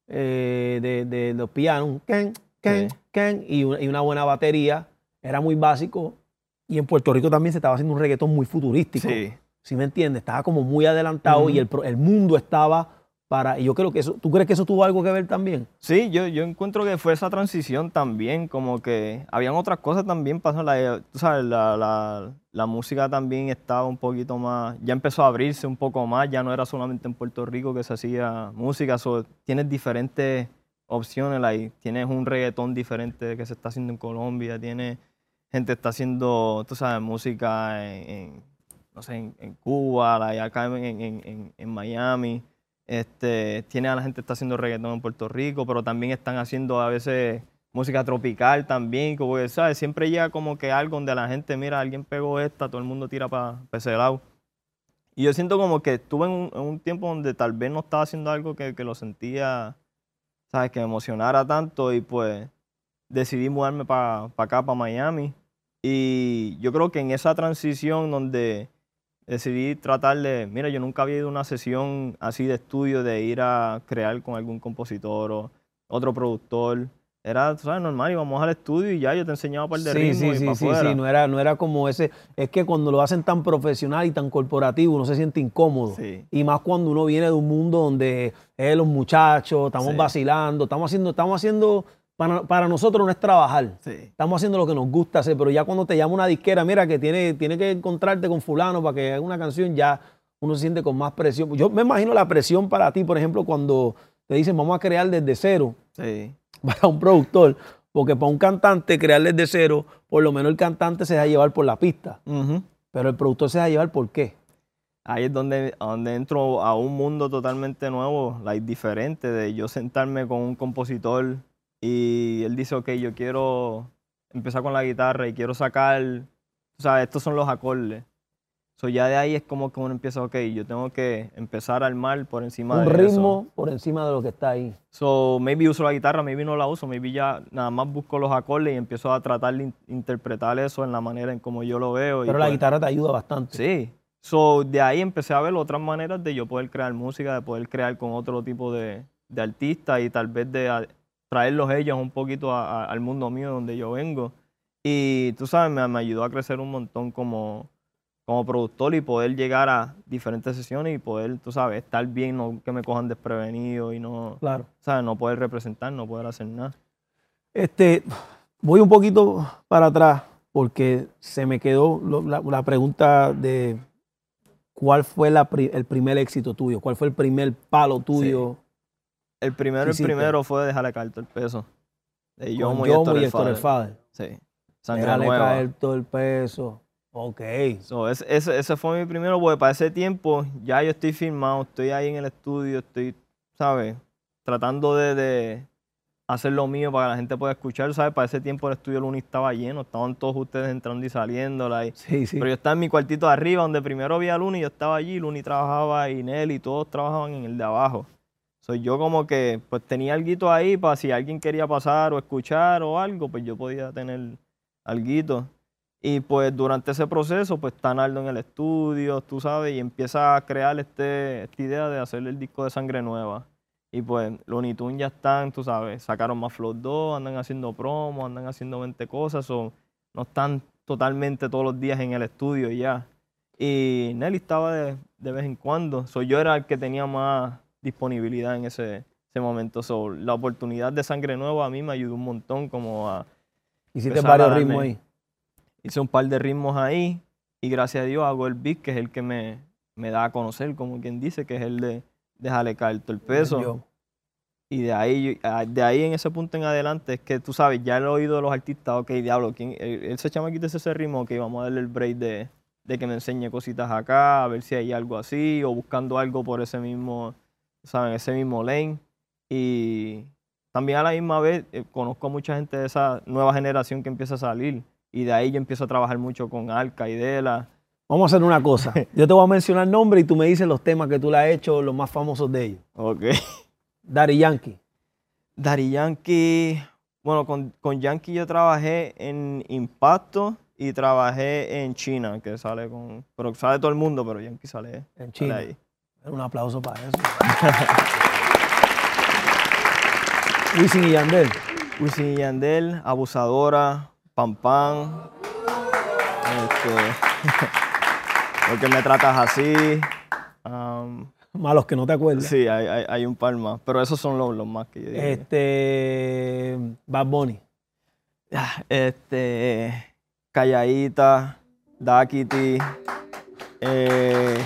eh, de, de los pianos, ken, ken, ken, y, una, y una buena batería. Era muy básico. Y en Puerto Rico también se estaba haciendo un reggaetón muy futurístico. Sí. ¿Sí me entiendes? Estaba como muy adelantado y el, el mundo estaba para. Y yo creo que eso. ¿Tú crees que eso tuvo algo que ver también? Sí, yo, yo encuentro que fue esa transición también, como que habían otras cosas también pasando, la, tú sabes, la, la- música también estaba un poquito más, ya empezó a abrirse un poco más, ya no era solamente en Puerto Rico que se hacía música, so, tienes diferentes opciones, like, tienes un reggaetón diferente que se está haciendo en Colombia, tienes gente está haciendo, tú sabes, música en, no sé, en, en Cuba, like, acá en- en Miami. Este, tiene a la gente que está haciendo reggaetón en Puerto Rico, pero también están haciendo a veces música tropical también, como que, ¿sabes? Siempre llega como que algo donde la gente, mira, alguien pegó esta, todo el mundo tira para ese lado. Y yo siento como que estuve en un, en un tiempo donde tal vez no estaba haciendo algo que, que lo sentía, ¿sabes? Que me emocionara tanto y pues decidí mudarme para acá, para Miami. Y yo creo que en esa transición donde decidí tratar de, mira, yo nunca había ido a una sesión así de estudio de ir a crear con algún compositor o otro productor. Era, ¿sabes? Normal, íbamos al estudio y ya yo te enseñaba un par de sí, ritmos sí, y sí, sí, sí, no era, no era como ese, es que cuando lo hacen tan profesional y tan corporativo uno se siente incómodo. Sí. Y más cuando uno viene de un mundo donde es los muchachos, estamos Sí. vacilando, estamos haciendo, estamos haciendo, para, para nosotros no es trabajar. Sí. Estamos haciendo lo que nos gusta hacer, pero ya cuando te llama una disquera, mira que tiene, tiene que encontrarte con fulano para que haga una canción, ya uno se siente con más presión. Yo me imagino la presión para ti, por ejemplo, cuando te dicen vamos a crear desde cero Sí. para un productor, porque para un cantante crear desde cero, por lo menos el cantante se deja llevar por la pista, pero el productor se deja llevar por qué. Ahí es donde, donde entro a un mundo totalmente nuevo, like, diferente, de yo sentarme con un compositor y él dice, ok, yo quiero empezar con la guitarra y quiero sacar, o sea, estos son los acordes. So ya de ahí es como que uno empieza, ok, yo tengo que empezar a armar por encima Un de ritmo eso. por encima de lo que está ahí. So, maybe uso la guitarra, maybe no la uso, maybe ya nada más busco los acordes y empiezo a tratar de in- interpretar eso en la manera en como yo lo veo. y Pero la pues- guitarra te ayuda bastante. Sí. So, de ahí empecé a ver otras maneras de yo poder crear música, de poder crear con otro tipo de, de artistas y tal vez de traerlos ellos un poquito a- a- al mundo mío donde yo vengo. Y tú sabes, me, me ayudó a crecer un montón como, como productor y poder llegar a diferentes sesiones y poder, tú sabes, estar bien, no que me cojan desprevenido y no, Claro. ¿sabes? No poder representar, no poder hacer nada. Este, voy un poquito para atrás porque se me quedó lo- la, la pregunta de cuál fue la el primer éxito tuyo, cuál fue el primer palo tuyo El primero, el primero fue dejarle caer todo el peso. De Yomo y Yomo y Héctor el Fader. Sí. Sangre Déjale nueva. caer todo el peso. Ok. So, ese, ese, ese fue mi primero, porque para ese tiempo ya yo estoy filmado, estoy ahí en el estudio, estoy, ¿sabes? Tratando de, de hacer lo mío para que la gente pueda escuchar, ¿sabes? Para ese tiempo el estudio Luni estaba lleno, estaban todos ustedes entrando y saliendo. like. Sí, sí. Pero yo estaba en mi cuartito de arriba, donde primero vi a Luni, yo estaba allí, Luni trabajaba y Nelly, todos trabajaban en el de abajo. Soy yo como que pues tenía algo ahí para si alguien quería pasar o escuchar o algo, pues yo podía tener algo. Y pues durante ese proceso, pues está Naldo en el estudio, tú sabes, y empieza a crear este, esta idea de hacer el disco de Sangre Nueva. Y pues los Tunes ya están, tú sabes, sacaron más Flow 2, andan haciendo promo, andan haciendo 20 cosas, o no están totalmente todos los días en el estudio ya. Y Nelly estaba de, de vez en cuando. So, yo era el que tenía más disponibilidad en ese, ese momento. So, la oportunidad de Sangre Nueva a mí me ayudó un montón como a... Hiciste varios darme- ritmos ahí. Hice un par de ritmos ahí y gracias a Dios hago el beat, que es el que me, me da a conocer, como quien dice, que es el de Déjale caer todo el peso. Y de ahí, ah, de ahí en ese punto en adelante es que tú sabes, ya el oído de los artistas, ok, diablo, ¿quién, él, él se chamaquito ese ritmo, ok, vamos a darle el break de, de que me enseñe cositas acá, a ver si hay algo así, o buscando algo por ese mismo, ¿saben? Ese mismo lane. Y también a la misma vez eh, conozco a mucha gente de esa nueva generación que empieza a salir. Y de ahí yo empiezo a trabajar mucho con Alca y Dela. Vamos a hacer una cosa. Yo te voy a mencionar nombres y tú me dices los temas que tú le has hecho, los más famosos de ellos. Ok. Daddy Yankee. Daddy Yankee, bueno, con, con Yankee yo trabajé en Impacto y trabajé en China, que sale con, pero sale todo el mundo, pero Yankee sale, En sale China. ahí. Un aplauso para eso. Wisin y Yandel. Wisin y Yandel, Abusadora, Pam Pam, este, porque me tratas así. um, Malos que no te acuerdas. sí, hay, hay, hay un par más, pero esos son los, los más que yo diría. Este. Bad Bunny. Este, Calladita, Dakiti, eh,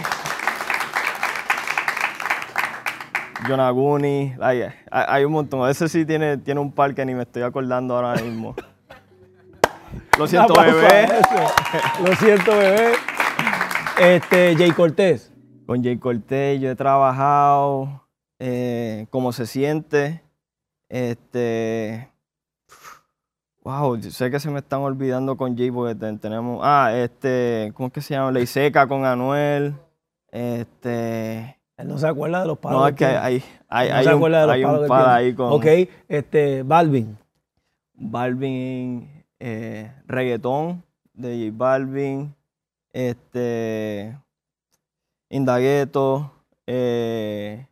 Yonaguni, hay, hay- un montón. Ese sí tiene, tiene un par que ni me estoy acordando ahora mismo. Lo siento, bebé. Lo siento, bebé. Este, Jay Cortés. Con Jay Cortés yo he trabajado, eh, cómo se siente. Este. Wow, sé que se me están olvidando con Jay porque ten- tenemos. Ah, este. ¿Cómo es que se llama? Ley Seca con Anuel. Este. Él no se acuerda de los palos. No, es que hay, hay, No hay se un, acuerda de los hay palos un que ahí con Ok, este, Balvin. Balvin, eh, reggaetón de J Balvin, este. Indagueto, eh,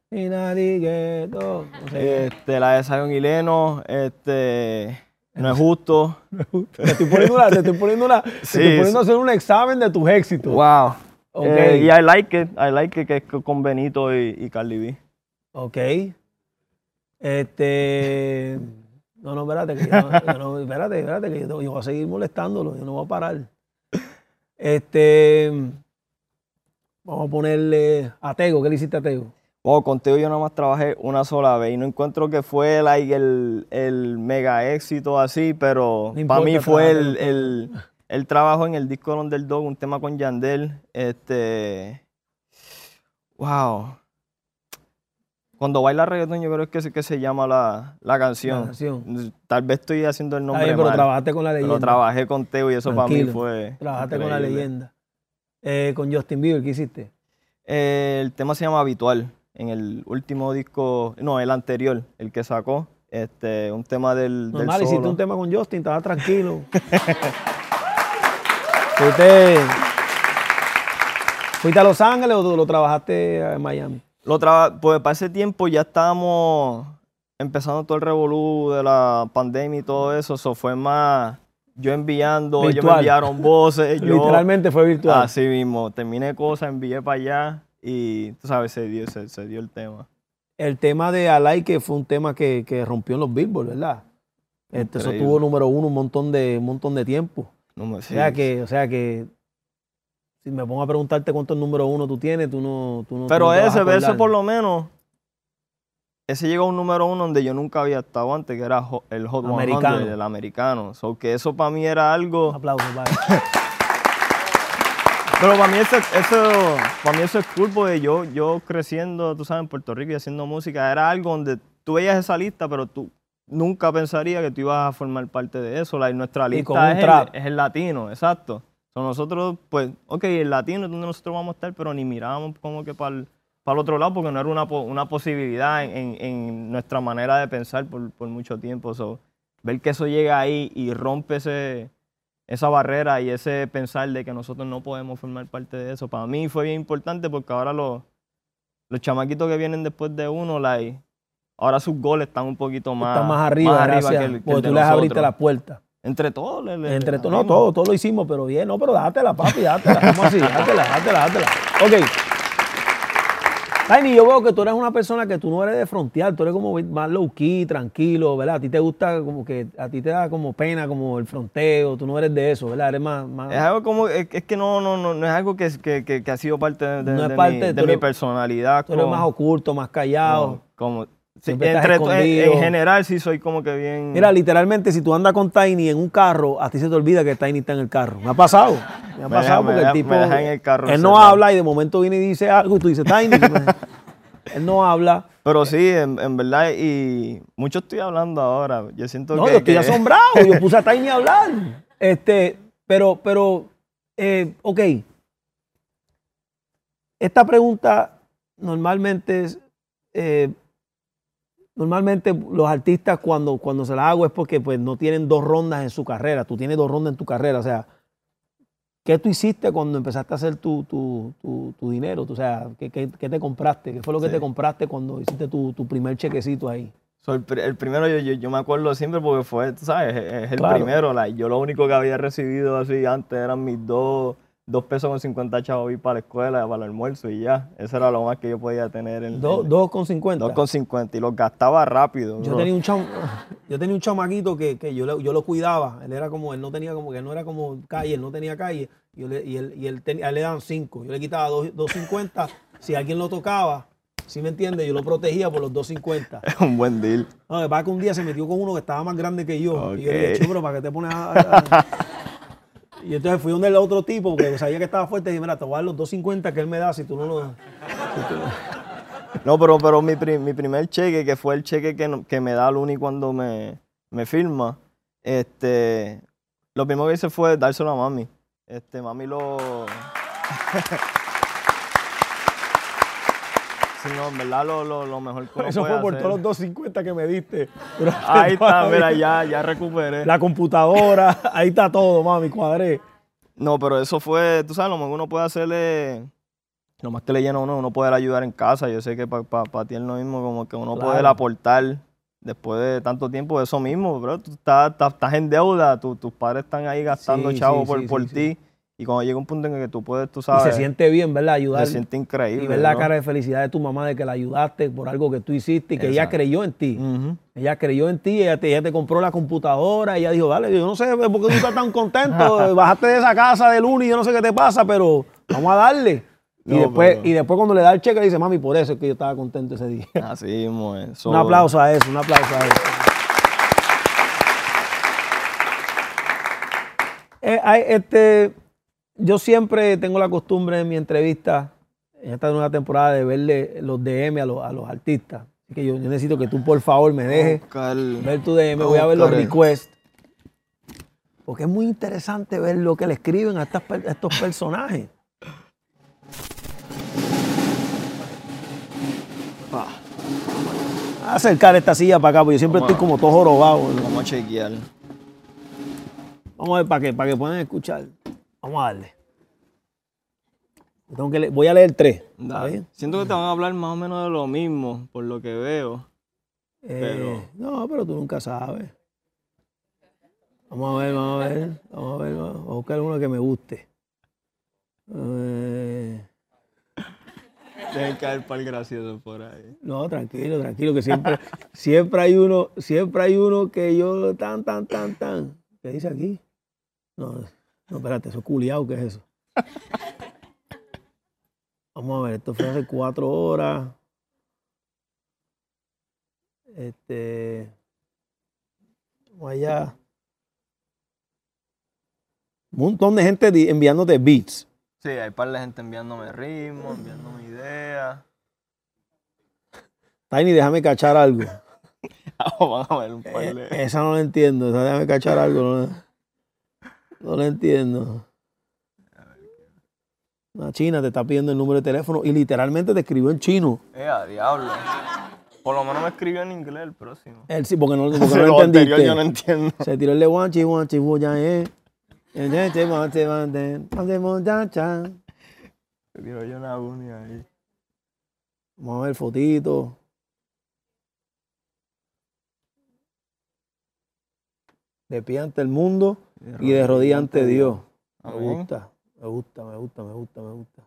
sé. Este, la de Zion y Leno, este, no es justo. Te estoy poniendo una, te estoy poniendo una, te Sí, estoy poniendo a hacer un examen de tus éxitos. Wow. Ok. Eh, y I like it, I like it, que es con Benito y, y Cardi B. Ok. Este. No, no, espérate, que yo yo no- espérate, espérate, que yo, yo voy a seguir molestándolo, yo no voy a parar. Este. Vamos a ponerle a Tego, ¿qué le hiciste a Tego? Wow, contigo yo nada más trabajé una sola vez y no encuentro que fue like, el, el mega éxito así, pero No para mí fue el, el trabajo en el disco de Underdog, un tema con Yandel. Este. Wow. Cuando baila reggaetón, yo creo que es que se llama la, la canción. La canción. Tal vez estoy haciendo el nombre bien, pero mal, trabajaste con la leyenda. pero trabajé con Teo y eso para mí fue. Trabajaste con la leyenda. Eh, con Justin Bieber, ¿qué hiciste? Eh, el tema se llama Habitual. En el último disco, no, el anterior, el que sacó, este, un tema del, del Normal, hiciste solo. un tema con Justin, estaba tranquilo. fuiste, ¿Fuiste a Los Ángeles o tú lo trabajaste en Miami? Lo traba- pues para ese tiempo ya estábamos empezando todo el revolú de la pandemia y todo eso. Eso fue más yo enviando, ellos me Virtual. enviaron voces. yo, Literalmente fue virtual. Así mismo, terminé cosas, envié para allá y tú sabes, se dio, se, se dio el tema. El tema de Alay, que fue un tema que, que rompió en los Billboard, ¿verdad? Este, eso tuvo número uno un montón de, un montón de tiempo. No me- O sea que, o sea que, si me pongo a preguntarte cuántos número uno tú tienes, tú no, tú no tú Pero no ese, ese por lo menos, ese llegó a un número uno donde yo nunca había estado antes, que era el Hot Americano. 100, el americano. So, que eso para mí era algo... Un aplauso. Pero para mí eso, eso, para mí eso es cool porque yo, yo creciendo, tú sabes, en Puerto Rico y haciendo música, era algo donde tú veías esa lista, pero tú nunca pensarías que tú ibas a formar parte de eso. La, nuestra lista es el, es el latino, exacto. So, nosotros, pues, ok, el latino es donde nosotros vamos a estar, pero ni mirábamos como que para el, para el otro lado porque no era una, una posibilidad en, en- en nuestra manera de pensar por, por mucho tiempo. So, ver que eso llega ahí y rompe ese, esa barrera y ese pensar de que nosotros no podemos formar parte de eso. Para mí fue bien importante porque ahora los, los chamaquitos que vienen después de uno, like, ahora sus goles están un poquito más, Está más arriba, gracias, que el- que porque tú les abriste nosotros. la puerta. Entre todos. le- le- Entre todos, no, todo, todo lo hicimos, pero bien, no, pero dátela, papi, dátela. ¿Cómo así? Dátela, dátela, dátela. Ok. Tiny, yo veo que tú eres una persona que tú no eres de frontear, tú eres como más low key, tranquilo, ¿verdad? A ti te gusta como que, a ti te da como pena como el fronteo, tú no eres de eso, ¿verdad? Eres más, más Es algo como, es, es que no, no, no, no es algo que, que, que, que ha sido parte de, de- No es de parte, mi, tú de mi personalidad. tú eres más oculto, más callado. como- sí, entre to- en, general sí soy como que bien... Mira, literalmente, si tú andas con Tiny en un carro, a ti se te olvida que Tiny está en el carro. Me ha pasado. Me ha pasado me porque deja- el tipo. me deja en el carro él no habla y de momento viene y dice algo y tú dices Tiny. él no habla. Pero sí, en, en verdad, y mucho estoy hablando ahora. Yo siento No, que... yo estoy que- asombrado. Yo puse a Tiny a hablar. Este, pero, pero, eh, ok. Esta pregunta normalmente es. eh, normalmente los artistas cuando, cuando se la hago es porque pues, no tienen dos rondas en su carrera. Tú tienes dos rondas en tu carrera. O sea, ¿qué tú hiciste cuando empezaste a hacer tu, tu, tu- tu dinero? O sea, ¿qué, qué- qué te compraste? ¿Qué fue lo que Sí. te compraste cuando hiciste tu, tu primer chequecito ahí? So, el, el primero yo, yo, yo me acuerdo siempre porque fue, tú sabes, es, es el Claro. primero. like, yo lo único que había recibido así antes eran mis dos, dos pesos con 50 chavos para la escuela, para el almuerzo y ya. Eso era lo más que yo podía tener. En, Do- en- Dos con cincuenta. dos con 50 y los gastaba rápido. Yo bro. tenía un cham- yo tenía un chamaquito que, que yo, le- yo lo cuidaba. Él era como, él no tenía como que él no era como calle, él no tenía calle. Y, yo le- y él, y él tenía- a él le daban cinco. Yo le quitaba dos, 2.50. Si alguien lo tocaba, ¿sí me entiendes? Yo lo protegía por los 2.50. Es un buen deal. No, que un día se metió con uno que estaba más grande que yo. Y yo le dije, Ok. "Chico, pero ¿para qué te pones a...? a-?" Y entonces fui donde el otro tipo, porque sabía que estaba fuerte, y dije, mira, te voy a dar los 2.50 que él me da si tú no lo... No, pero, pero mi, pri- mi primer cheque, que fue el cheque que, que me da Luni cuando me, me firma, este, lo primero que hice fue dárselo a mami. Este, mami lo... sí, no, en verdad lo, lo, lo mejor que Eso puede fue por hacer. todos los 2.50 que me diste. durante Ahí está, mira, ya, ya recuperé. La computadora, ahí está todo, mami, cuadré. No, pero eso fue, tú sabes, lo mejor que uno puede hacerle, lo más que le llena a uno, uno poder ayudar en casa. Yo sé que para ti es lo mismo, como que uno Claro. poder aportar después de tanto tiempo eso mismo, bro. Tú estás, estás, estás en deuda, tu- tus padres están ahí gastando Sí, chavo sí, por, por ti. Y cuando llega un punto en el que tú puedes, tú Y sabes, se siente bien, ¿verdad? Ayudar. se siente increíble. y ver la ¿no? cara de felicidad de tu mamá de que la ayudaste por algo que tú hiciste y que ella creyó en ti. Ella creyó en ti, ella te, ella te compró la computadora, ella dijo, dale, yo no sé por qué tú estás tan contento, bajaste de esa casa de Luni, yo no sé qué te pasa, pero vamos a darle. Y, No, después, pero- y después cuando le da el cheque dice, mami, por eso es que yo estaba contento ese día. Así es. Un aplauso a eso, un aplauso a eso. Eh, hay, este, yo siempre tengo la costumbre en mi entrevista, en esta nueva temporada, de verle los DM a los, a los artistas. Así que yo, yo necesito que tú, por favor, me dejes buscar- ver tu DM, voy a ver los requests. Porque es muy interesante ver lo que le escriben a, estas a estos personajes. Ah, a acercar esta silla para acá, porque yo siempre Vamos estoy como todo jorobado. Vamos a chequear. Vamos a ver para que, para que puedan escuchar. Vamos a darle. Tengo que le- voy a leer tres. ¿está Dale. Siento que te van a hablar más o menos de lo mismo, por lo que veo. Eh, Pero- No, pero tú nunca sabes. Vamos a ver, vamos a ver. Vamos a ver, vamos a buscar uno que me guste. Eh, Deben caer par gracioso por ahí. no, tranquilo, tranquilo, que siempre, siempre hay uno, siempre hay uno que yo tan, tan, tan, tan. ¿Qué dice aquí? No, no, espérate, eso es culiao, ¿qué es eso? Vamos a ver, esto fue hace cuatro horas. Este. Vamos allá. Un montón de gente enviándote beats. Sí, hay par de gente enviándome ritmos, enviándome ideas. Tiny, déjame cachar algo. Van a ver un par Eh, de... esa no la entiendo. Esa déjame cachar algo. No, no la entiendo. Una china te está pidiendo el número de teléfono y literalmente te escribió en chino. Eh, a diablo. Por lo menos me escribió en inglés el próximo. Él sí, porque no, porque Porque no lo lo entendiste. yo no entiendo. Se tiró el de guanchi, guanchi, guya, eh. Me tiró yo una uni ahí. Vamos a ver fotitos. De pie ante el mundo y de rodillas ante Dios. Me gusta, me gusta, me gusta, me gusta, me gusta.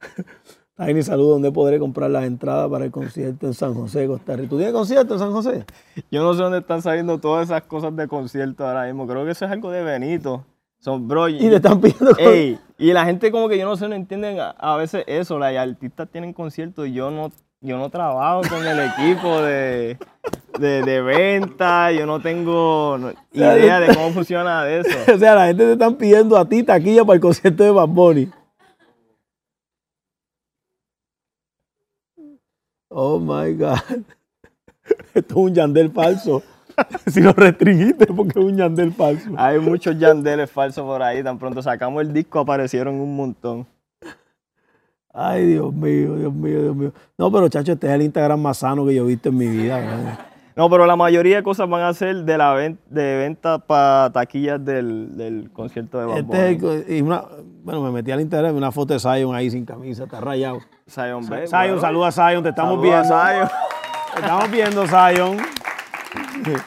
Tiny, saludo. ¿Dónde podré comprar las entradas para el concierto en San José, Costa Rica? ¿Tú tienes concierto en San José? Yo no sé dónde están saliendo todas esas cosas de concierto ahora mismo. Creo que eso es algo de Benito. Son, bro, Y te están pidiendo... Ey, y la gente como que yo no sé, no entienden a, a veces eso, los artistas tienen conciertos y yo no, yo no trabajo con el equipo de, de, de venta, yo no tengo no- idea de cómo funciona eso. O sea, la gente te están pidiendo a ti taquilla para el concierto de Bad Bunny. Oh my God. Esto es un Yandel falso. si lo restringiste porque es un Yandel falso. Hay muchos yandeles falsos por ahí, tan pronto sacamos el disco aparecieron un montón. Ay, Dios mío, Dios mío, Dios mío. No, pero chacho, este es el Instagram más sano que yo he visto en mi vida. No, pero la mayoría de cosas van a ser de la ven- de venta para taquillas del, del concierto de Bad Este es el co- y una, bueno, me metí al Instagram y una foto de Zion ahí sin camisa, está rayado. Zion Zion, saluda a Zion, te estamos Saluda a viendo. Zion. Te estamos viendo, Zion.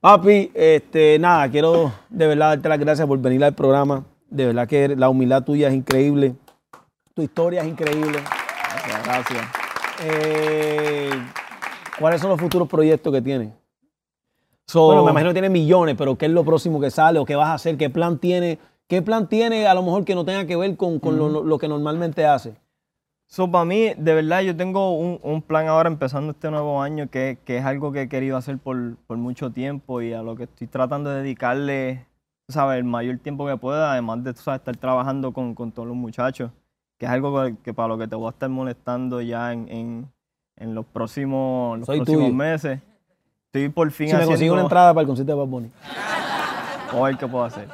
Papi, este, nada, quiero de verdad darte las gracias por venir al programa. De verdad que la humildad tuya es increíble. Tu historia es increíble. Gracias, gracias. Eh, ¿Cuáles son los futuros proyectos que tienes? So- Bueno, me imagino que tienes millones, pero ¿qué es lo próximo que sale o qué vas a hacer? ¿Qué plan tiene? ¿Qué plan tiene a lo mejor que no tenga que ver con, con lo, lo que normalmente hace? So, para mí, de verdad, yo tengo un, un plan ahora empezando este nuevo año que, que es algo que he querido hacer por, por mucho tiempo y a lo que estoy tratando de dedicarle, ¿sabes? El mayor tiempo que pueda, además de. Estar trabajando con, con todos los muchachos, que es algo que, que para lo que te voy a estar molestando ya en, en, en los próximos, los Soy próximos tuyo. meses. Estoy por fin Si me consigo haciendo... una entrada para el concierto de Bad Bunny. A ver qué puedo hacer.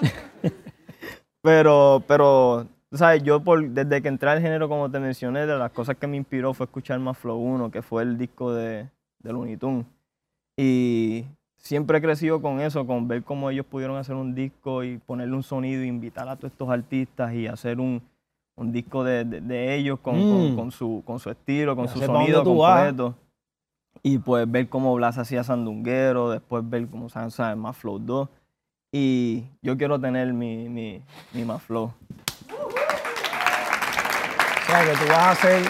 pero, pero, tú sabes, yo por, desde que entré al género, como te mencioné, de las cosas que me inspiró fue escuchar más Flow 1, que fue el disco de, de Looney Tunes. Y siempre he crecido con eso, con ver cómo ellos pudieron hacer un disco y ponerle un sonido, invitar a todos estos artistas y hacer un, un disco de, de- de ellos con, con- Mm. con su, con su estilo, con Ya su sonido vas. completo. Y pues ver cómo Blas hacía Sandunguero, después ver cómo saben, saben, más Flow 2. Y yo quiero tener mi, mi, mi más Flow. O sea, que tú vas a hacer,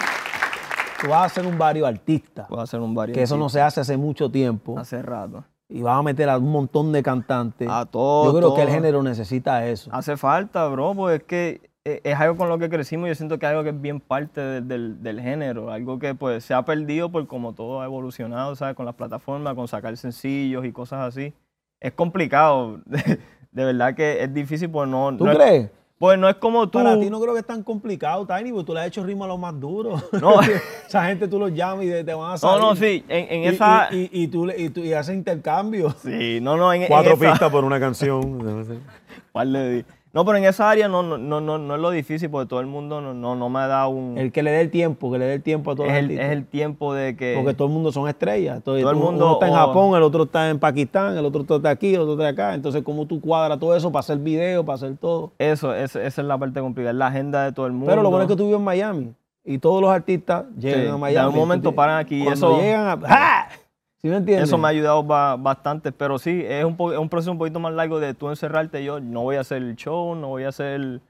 tú vas a hacer un barrio artista, Puedo hacer un varios. que eso no se hace hace mucho tiempo, Hace rato. y vas a meter a un montón de cantantes. A todo. Yo creo que el género necesita eso. Hace falta, bro, pues es que es algo con lo que crecimos yo siento que es algo que es bien parte de- del, del género, algo que pues se ha perdido por como todo ha evolucionado, ¿sabes? Con las plataformas, con sacar sencillos y cosas así. Es complicado, de, verdad que es difícil, pues no... ¿Tú no es- crees? pues no es como tú... Para ti no creo que es tan complicado, Tiny, porque tú le has hecho ritmo a los más duros. No. Esa gente tú los llamas y te van a No, salir. no, sí, en, en Y- esa... Y, y, y tú, le- y tú y haces intercambio. sí, no, no, en, en Cuatro esa- pistas por una canción. Par de No, pero en esa área no, no, no, no, no es lo difícil porque todo el mundo no, no, no me ha dado un... El que le dé el tiempo, que le dé el tiempo a todos es, el, es el tiempo de que... Porque todo el mundo son estrellas. Todo, Todo el mundo, Uno está en Japón, el otro está en Pakistán, el otro está aquí, el otro está acá. Entonces, ¿cómo tú cuadras todo eso para hacer video, para hacer todo? Eso, esa es la parte complicada, es la agenda de todo el mundo. Pero lo bueno es que tú vives en Miami. Y todos los artistas llegan Sí, a de Miami. algún momento Tú te- paran aquí y Cuando eso- llegan a... ¡Ja! ¿Sí me entiendes? Eso me ha ayudado ba- bastante, pero sí, es un, es un proceso un poquito más largo de tú encerrarte. Yo no voy a hacer el show, no voy a hacer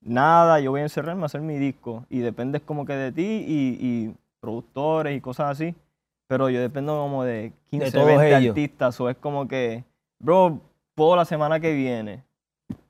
nada, yo voy a encerrarme a hacer mi disco. Y dependes como que de ti y, y productores y cosas así. Pero yo dependo como de 15, todos 20 ellos. artistas. O es como que, bro, puedo la semana que viene.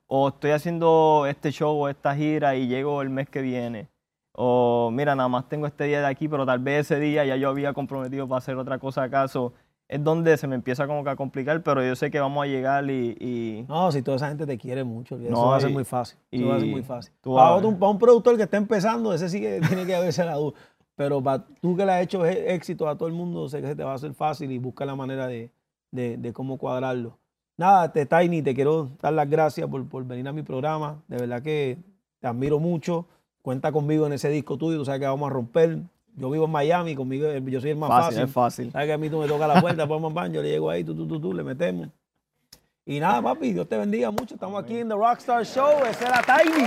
O estoy haciendo este show o esta gira y llego el mes que viene. O mira, nada más tengo este día de aquí, pero tal vez ese día ya yo había comprometido para hacer otra cosa acaso. Es donde se me empieza como que a complicar, pero yo sé que vamos a llegar y... y- No, si toda esa gente te quiere mucho, eso No, va a ser muy fácil. Eso va a ser muy fácil. Para, otro- un productor que está empezando, ese sí que tiene que haberse la duda. Pero para tú que le has hecho e- éxito a todo el mundo, sé que se te va a hacer fácil y busca la manera de, de- de cómo cuadrarlo. Nada, te Tiny, te quiero dar las gracias por, por venir a mi programa. De verdad que te admiro mucho. Cuenta conmigo en ese disco tuyo, tú sabes que vamos a romper. Yo vivo en Miami, conmigo eh, yo soy el más fácil, fácil. es fácil. Sabes que a mí tú me tocas la puerta, pam, pam, yo le llego ahí, tú, tú, tú, tú, le metemos. Y nada, papi, Dios te bendiga mucho. Estamos aquí en The Rockstar Show. Ese era Tiny.